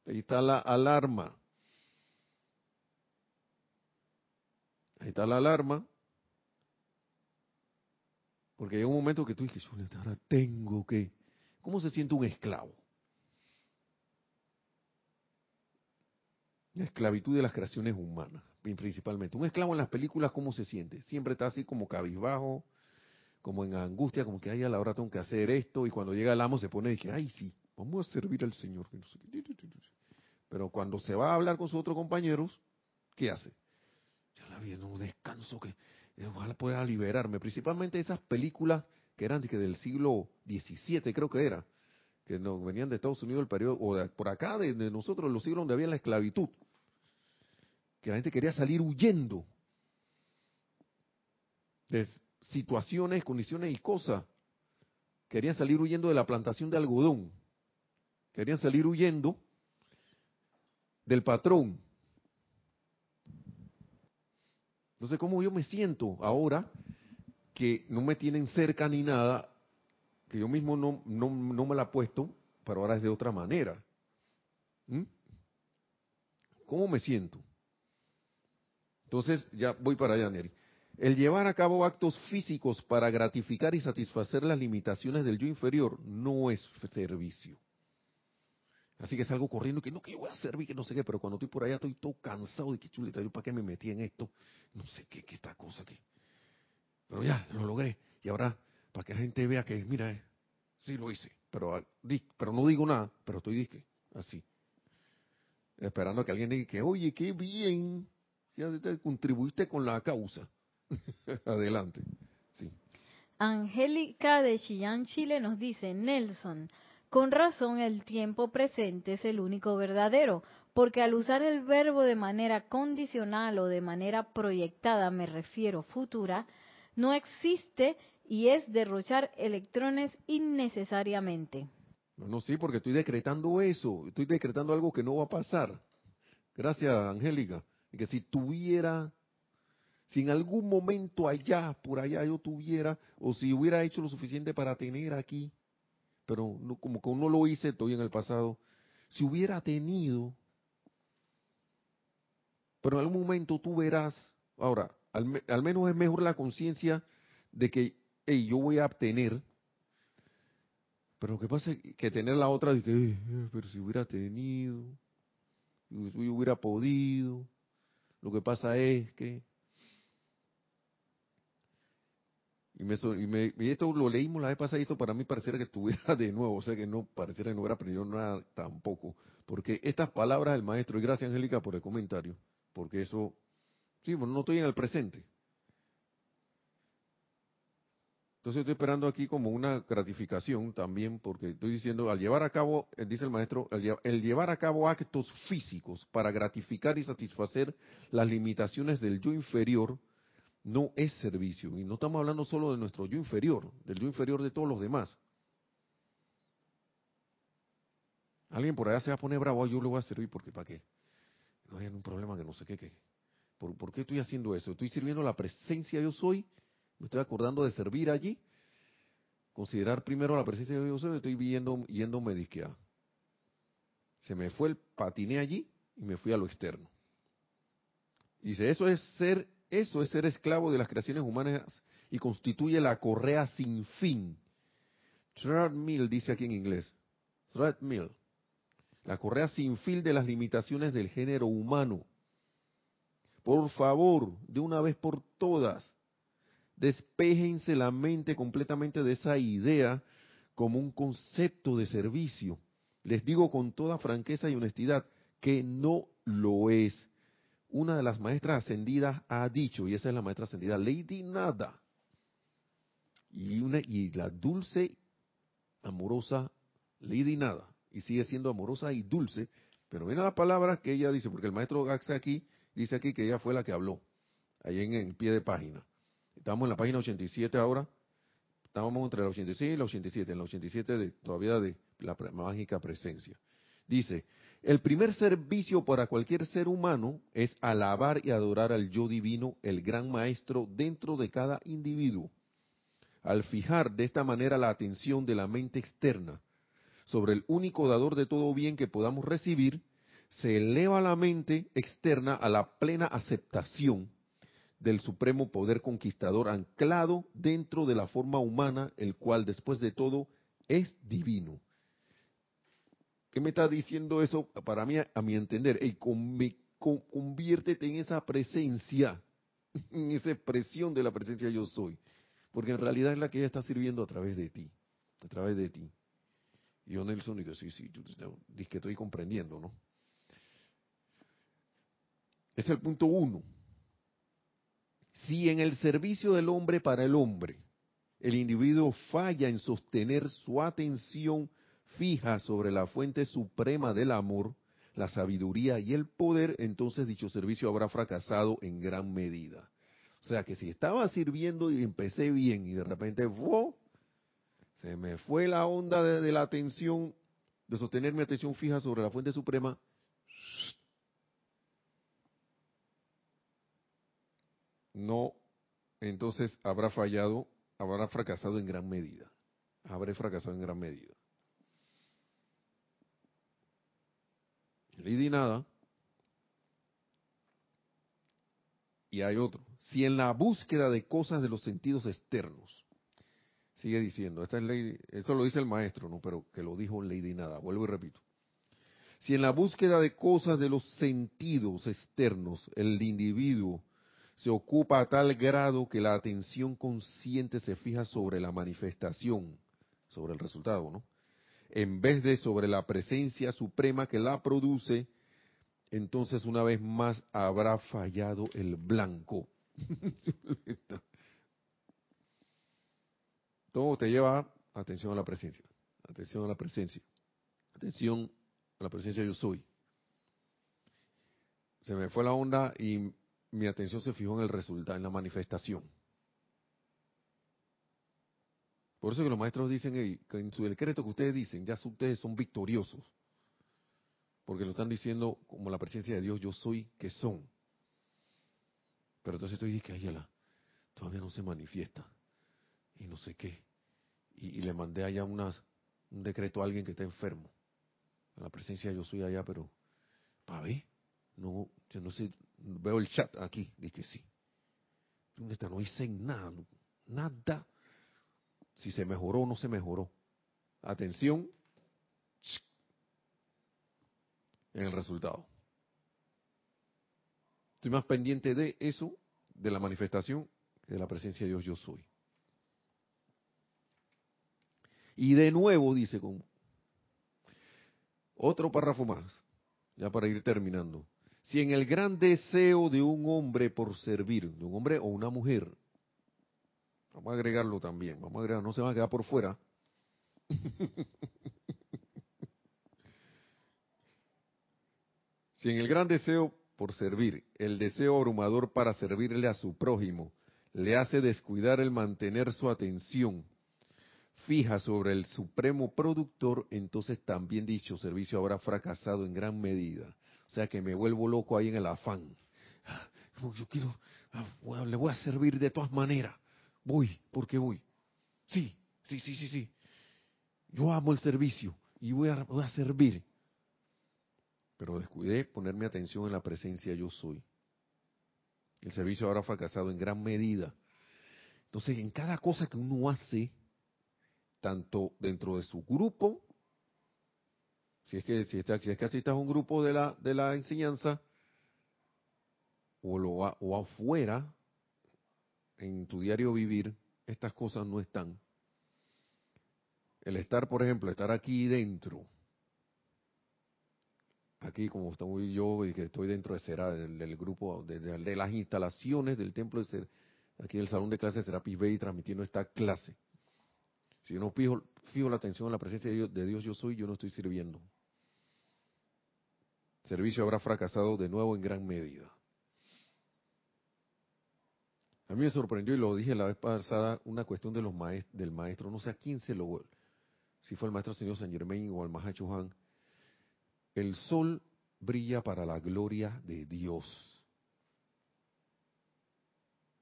S1: ahí está la alarma. Ahí está la alarma. Porque hay un momento que tú dices, ahora tengo que... ¿Cómo se siente un esclavo? La esclavitud de las creaciones humanas, principalmente. Un esclavo en las películas, ¿cómo se siente? Siempre está así como cabizbajo, como en angustia, como que, ay, a la hora tengo que hacer esto, y cuando llega el amo se pone y dice, ay, sí, vamos a servir al Señor. Pero cuando se va a hablar con sus otros compañeros, ¿qué hace? Ya la vi en un descanso que ojalá pueda liberarme. Principalmente esas películas que eran del siglo XVII, creo que era, que nos venían de Estados Unidos, el periodo, o de, por acá, de, nosotros, los siglos donde había la esclavitud. Que la gente quería salir huyendo de situaciones, condiciones y cosas. Querían salir huyendo de la plantación de algodón Querían salir huyendo del patrón. Sé cómo yo me siento ahora que no me tienen cerca ni nada, que yo mismo no, no, no me la he puesto, pero ahora es de otra manera. ¿Mm? ¿Cómo me siento? Entonces, ya voy para allá, Neri. El llevar a cabo actos físicos para gratificar y satisfacer las limitaciones del yo inferior no es servicio. Así que salgo corriendo, que no, que yo voy a servir, que no sé qué, pero cuando estoy por allá estoy todo cansado de que chuleta, yo para qué me metí en esto, no sé qué, qué esta cosa que... Pero ya, lo logré. Y ahora, para que la gente vea que, mira, eh, sí lo hice. Pero, ah, pero no digo nada, pero estoy disque, así. Esperando que alguien diga que, oye, qué bien, ya te contribuiste con la causa. Adelante. Sí.
S2: Angélica de Chillán, Chile nos dice, Nelson, con razón el tiempo presente es el único verdadero, porque al usar el verbo de manera condicional o de manera proyectada, me refiero futura, no existe y es derrochar electrones innecesariamente.
S1: No, sí, porque estoy decretando eso, estoy decretando algo que no va a pasar. Gracias, Angélica. Que si tuviera, si en algún momento allá, por allá yo tuviera, o si hubiera hecho lo suficiente para tener aquí, pero no, como que no lo hice, estoy en el pasado, si hubiera tenido, pero en algún momento tú verás, ahora, al, menos es mejor la conciencia de que, hey, yo voy a obtener, pero lo que pasa es que tener la otra, de que, pero si hubiera tenido, si hubiera podido, lo que pasa es que, Y, me, esto lo leímos la vez pasada y esto para mí pareciera que estuviera de nuevo, o sea que no pareciera que no hubiera aprendido nada tampoco. Porque estas palabras del maestro, y gracias Angélica por el comentario, porque eso, sí, bueno, no estoy en el presente. Entonces estoy esperando aquí como una gratificación también, porque estoy diciendo, al llevar a cabo, eh, dice el maestro, el llevar a cabo actos físicos para gratificar y satisfacer las limitaciones del yo inferior, no es servicio. Y no estamos hablando solo de nuestro yo inferior, del yo inferior de todos los demás. Alguien por allá se va a poner bravo, yo le voy a servir porque ¿para qué? No hay un problema que no sé qué, qué. ¿Por, qué estoy haciendo eso? Estoy sirviendo la presencia yo soy, me estoy acordando de servir allí, considerar primero la presencia de yo soy, estoy viendo, yéndome disquear. Se me fue el patiné allí y me fui a lo externo. Dice, eso es ser eso es ser esclavo de las creaciones humanas y constituye la correa sin fin. Treadmill dice aquí en inglés. Treadmill. La correa sin fin de las limitaciones del género humano. Por favor, de una vez por todas, despejense la mente completamente de esa idea como un concepto de servicio. Les digo con toda franqueza y honestidad que no lo es una de las maestras ascendidas ha dicho, y esa es la maestra ascendida, Lady Nada, y, una, y la dulce, amorosa Lady Nada, y sigue siendo amorosa y dulce, pero viene la palabra que ella dice, porque el maestro Gaxa aquí dice aquí que ella fue la que habló, ahí en el pie de página. Estamos en la página 87 ahora, estábamos entre la 86 y la 87, en la 87 de, todavía de la mágica presencia. Dice, el primer servicio para cualquier ser humano es alabar y adorar al yo divino, el gran maestro dentro de cada individuo. Al fijar de esta manera la atención de la mente externa sobre el único dador de todo bien que podamos recibir, se eleva la mente externa a la plena aceptación del supremo poder conquistador anclado dentro de la forma humana, el cual después de todo es divino. ¿Qué me está diciendo eso para mí, a mi entender? conviértete en esa presencia, en esa expresión de la presencia yo soy. Porque en realidad es la que ella está sirviendo a través de ti, a través de ti. Y yo, Nelson, digo, sí, sí, dice que estoy comprendiendo, ¿no? Es el punto uno. Si en el servicio del hombre para el hombre, el individuo falla en sostener su atención fija sobre la fuente suprema del amor, la sabiduría y el poder, entonces dicho servicio habrá fracasado en gran medida. O sea que si estaba sirviendo y empecé bien y de repente se me fue la onda de, la atención, de sostener mi atención fija sobre la fuente suprema, no, entonces habrá fallado, habrá fracasado en gran medida. Habré fracasado en gran medida. Di nada. Y hay otro. Si en la búsqueda de cosas de los sentidos externos, sigue diciendo, esta es ley, esto lo dice el maestro, no, pero que lo dijo Lady Nada, vuelvo y repito. Si en la búsqueda de cosas de los sentidos externos el individuo se ocupa a tal grado que la atención consciente se fija sobre la manifestación, sobre el resultado, ¿no? En vez de sobre la presencia suprema que la produce, entonces una vez más habrá fallado el blanco. Todo te lleva atención a la presencia, atención a la presencia, atención a la presencia yo soy. Se me fue la onda y mi atención se fijó en el resultado, en la manifestación. Por eso que los maestros dicen que en su decreto que ustedes dicen, ya ustedes son victoriosos. Porque lo están diciendo como la presencia de Dios, yo soy que son. Pero entonces estoy diciendo que la todavía no se manifiesta. Y no sé qué. Y, le mandé allá unas, un decreto a alguien que está enfermo. A la presencia de yo soy allá, pero para ver. No, yo no sé, veo el chat aquí, dice sí. ¿Dónde está? No dicen nada, nada. Si se mejoró o no se mejoró. Atención en el resultado. Estoy más pendiente de eso, de la manifestación, que de la presencia de Dios yo soy. Y de nuevo dice con otro párrafo más, ya para ir terminando si en el gran deseo de un hombre por servir, de un hombre o una mujer, vamos a agregarlo también, vamos a agregar, no se va a quedar por fuera. si en el gran deseo por servir, el deseo abrumador para servirle a su prójimo, le hace descuidar el mantener su atención fija sobre el supremo productor, entonces también dicho servicio habrá fracasado en gran medida. O sea que me vuelvo loco ahí en el afán. Ah, yo quiero, ah, le voy a servir de todas maneras. Voy, porque voy. Sí, sí, sí, sí, sí. Yo amo el servicio y voy a, servir. Pero descuidé ponerme atención en la presencia yo soy. El servicio habrá fracasado en gran medida. Entonces, en cada cosa que uno hace, tanto dentro de su grupo si es que si, está, si es que asistas a un grupo de la, de la enseñanza o, lo, o afuera, en tu diario vivir, estas cosas no están. El estar, por ejemplo, estar aquí dentro, aquí como estamos yo y que estoy dentro de Será, del, grupo, de, las instalaciones del templo de Será, aquí en el salón de clases de Serapis Bay transmitiendo esta clase. Si yo no fijo, fijo la atención a la presencia de Dios, de Dios yo soy, yo no estoy sirviendo servicio habrá fracasado de nuevo en gran medida. A mí me sorprendió y lo dije la vez pasada una cuestión de los del maestro, no sé a quién se lo, si fue el maestro señor San Germain o el Mahacho Han. El sol brilla para la gloria de Dios.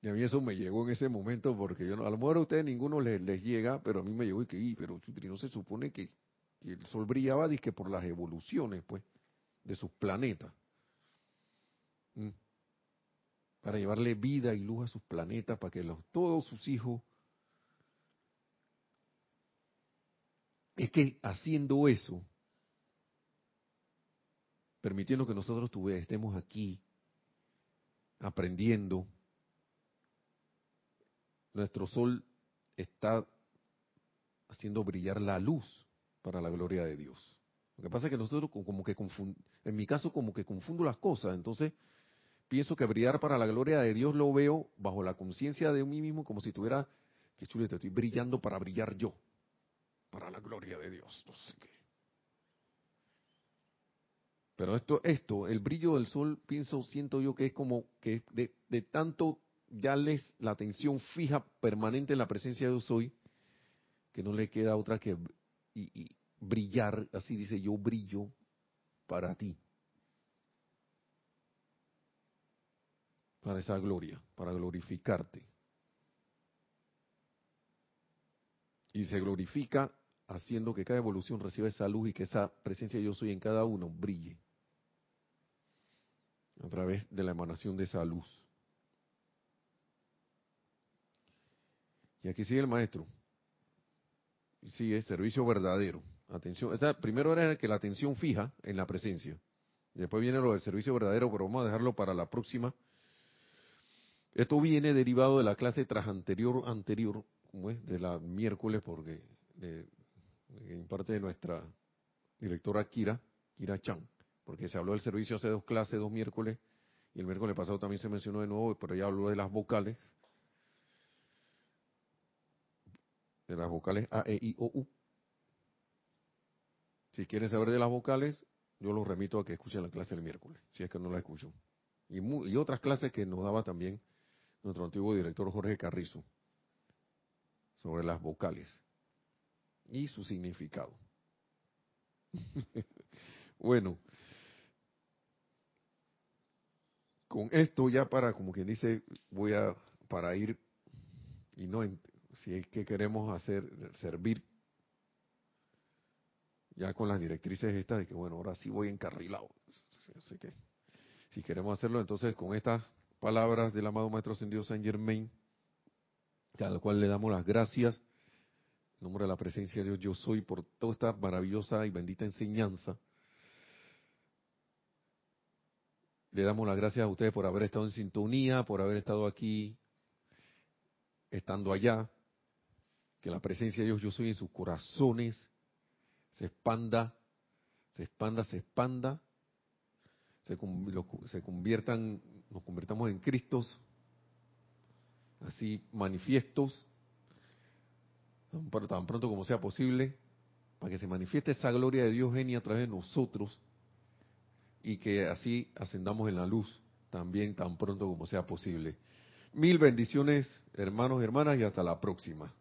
S1: Y a mí eso me llegó en ese momento porque yo no, a lo mejor a ustedes ninguno les, llega, pero a mí me llegó y que, pero no se supone que, el sol brillaba que por las evoluciones, pues de sus planetas. Para llevarle vida y luz a sus planetas, para que los, todos sus hijos... Es que haciendo eso, permitiendo que nosotros estemos aquí aprendiendo, nuestro sol está haciendo brillar la luz para la gloria de Dios. Lo que pasa es que nosotros como que en mi caso como que confundo las cosas, entonces pienso que brillar para la gloria de Dios lo veo bajo la conciencia de mí mismo como si tuviera, que chuleta, estoy brillando para brillar yo, para la gloria de Dios. No sé qué. Pero esto, esto, el brillo del sol, pienso, siento yo que es como que de, de tanto ya les la atención fija permanente en la presencia de Dios hoy, que no le queda otra que y, brillar, así dice, yo brillo para ti. Para esa gloria, para glorificarte. Y se glorifica haciendo que cada evolución reciba esa luz y que esa presencia yo soy en cada uno brille. A través de la emanación de esa luz. Y aquí sigue el maestro. Y sigue servicio verdadero. Atención, primero era que la atención fija en la presencia. Después viene lo del servicio verdadero, pero vamos a dejarlo para la próxima. Esto viene derivado de la clase tras anterior, anterior, de la miércoles, porque en parte de nuestra directora Kira, Kira Chan, porque se habló del servicio hace dos clases, dos miércoles, y el miércoles pasado también se mencionó de nuevo, pero ya habló de las vocales, de las vocales A, E, I, O, U. Si quieren saber de las vocales, yo los remito a que escuchen la clase del miércoles, si es que no la escuchan. Y, y otras clases que nos daba también nuestro antiguo director Jorge Carrizo sobre las vocales y su significado. bueno, con esto ya para, como quien dice, voy a, para ir, y no, si es que queremos hacer, servir, ya con las directrices estas de que, bueno, ahora sí voy encarrilado. Así que, si queremos hacerlo, entonces con estas palabras del amado Maestro Ascendido Saint Germain, al cual le damos las gracias, en nombre de la presencia de Dios, yo soy por toda esta maravillosa y bendita enseñanza. Le damos las gracias a ustedes por haber estado en sintonía, por haber estado aquí, estando allá. Que la presencia de Dios, yo soy en sus corazones, se expanda, se expanda, se expanda, se, se conviertan, nos convertamos en Cristos, así manifiestos, tan pronto como sea posible, para que se manifieste esa gloria de Dios genia a través de nosotros y que así ascendamos en la luz también tan pronto como sea posible. Mil bendiciones, hermanos y hermanas, y hasta la próxima.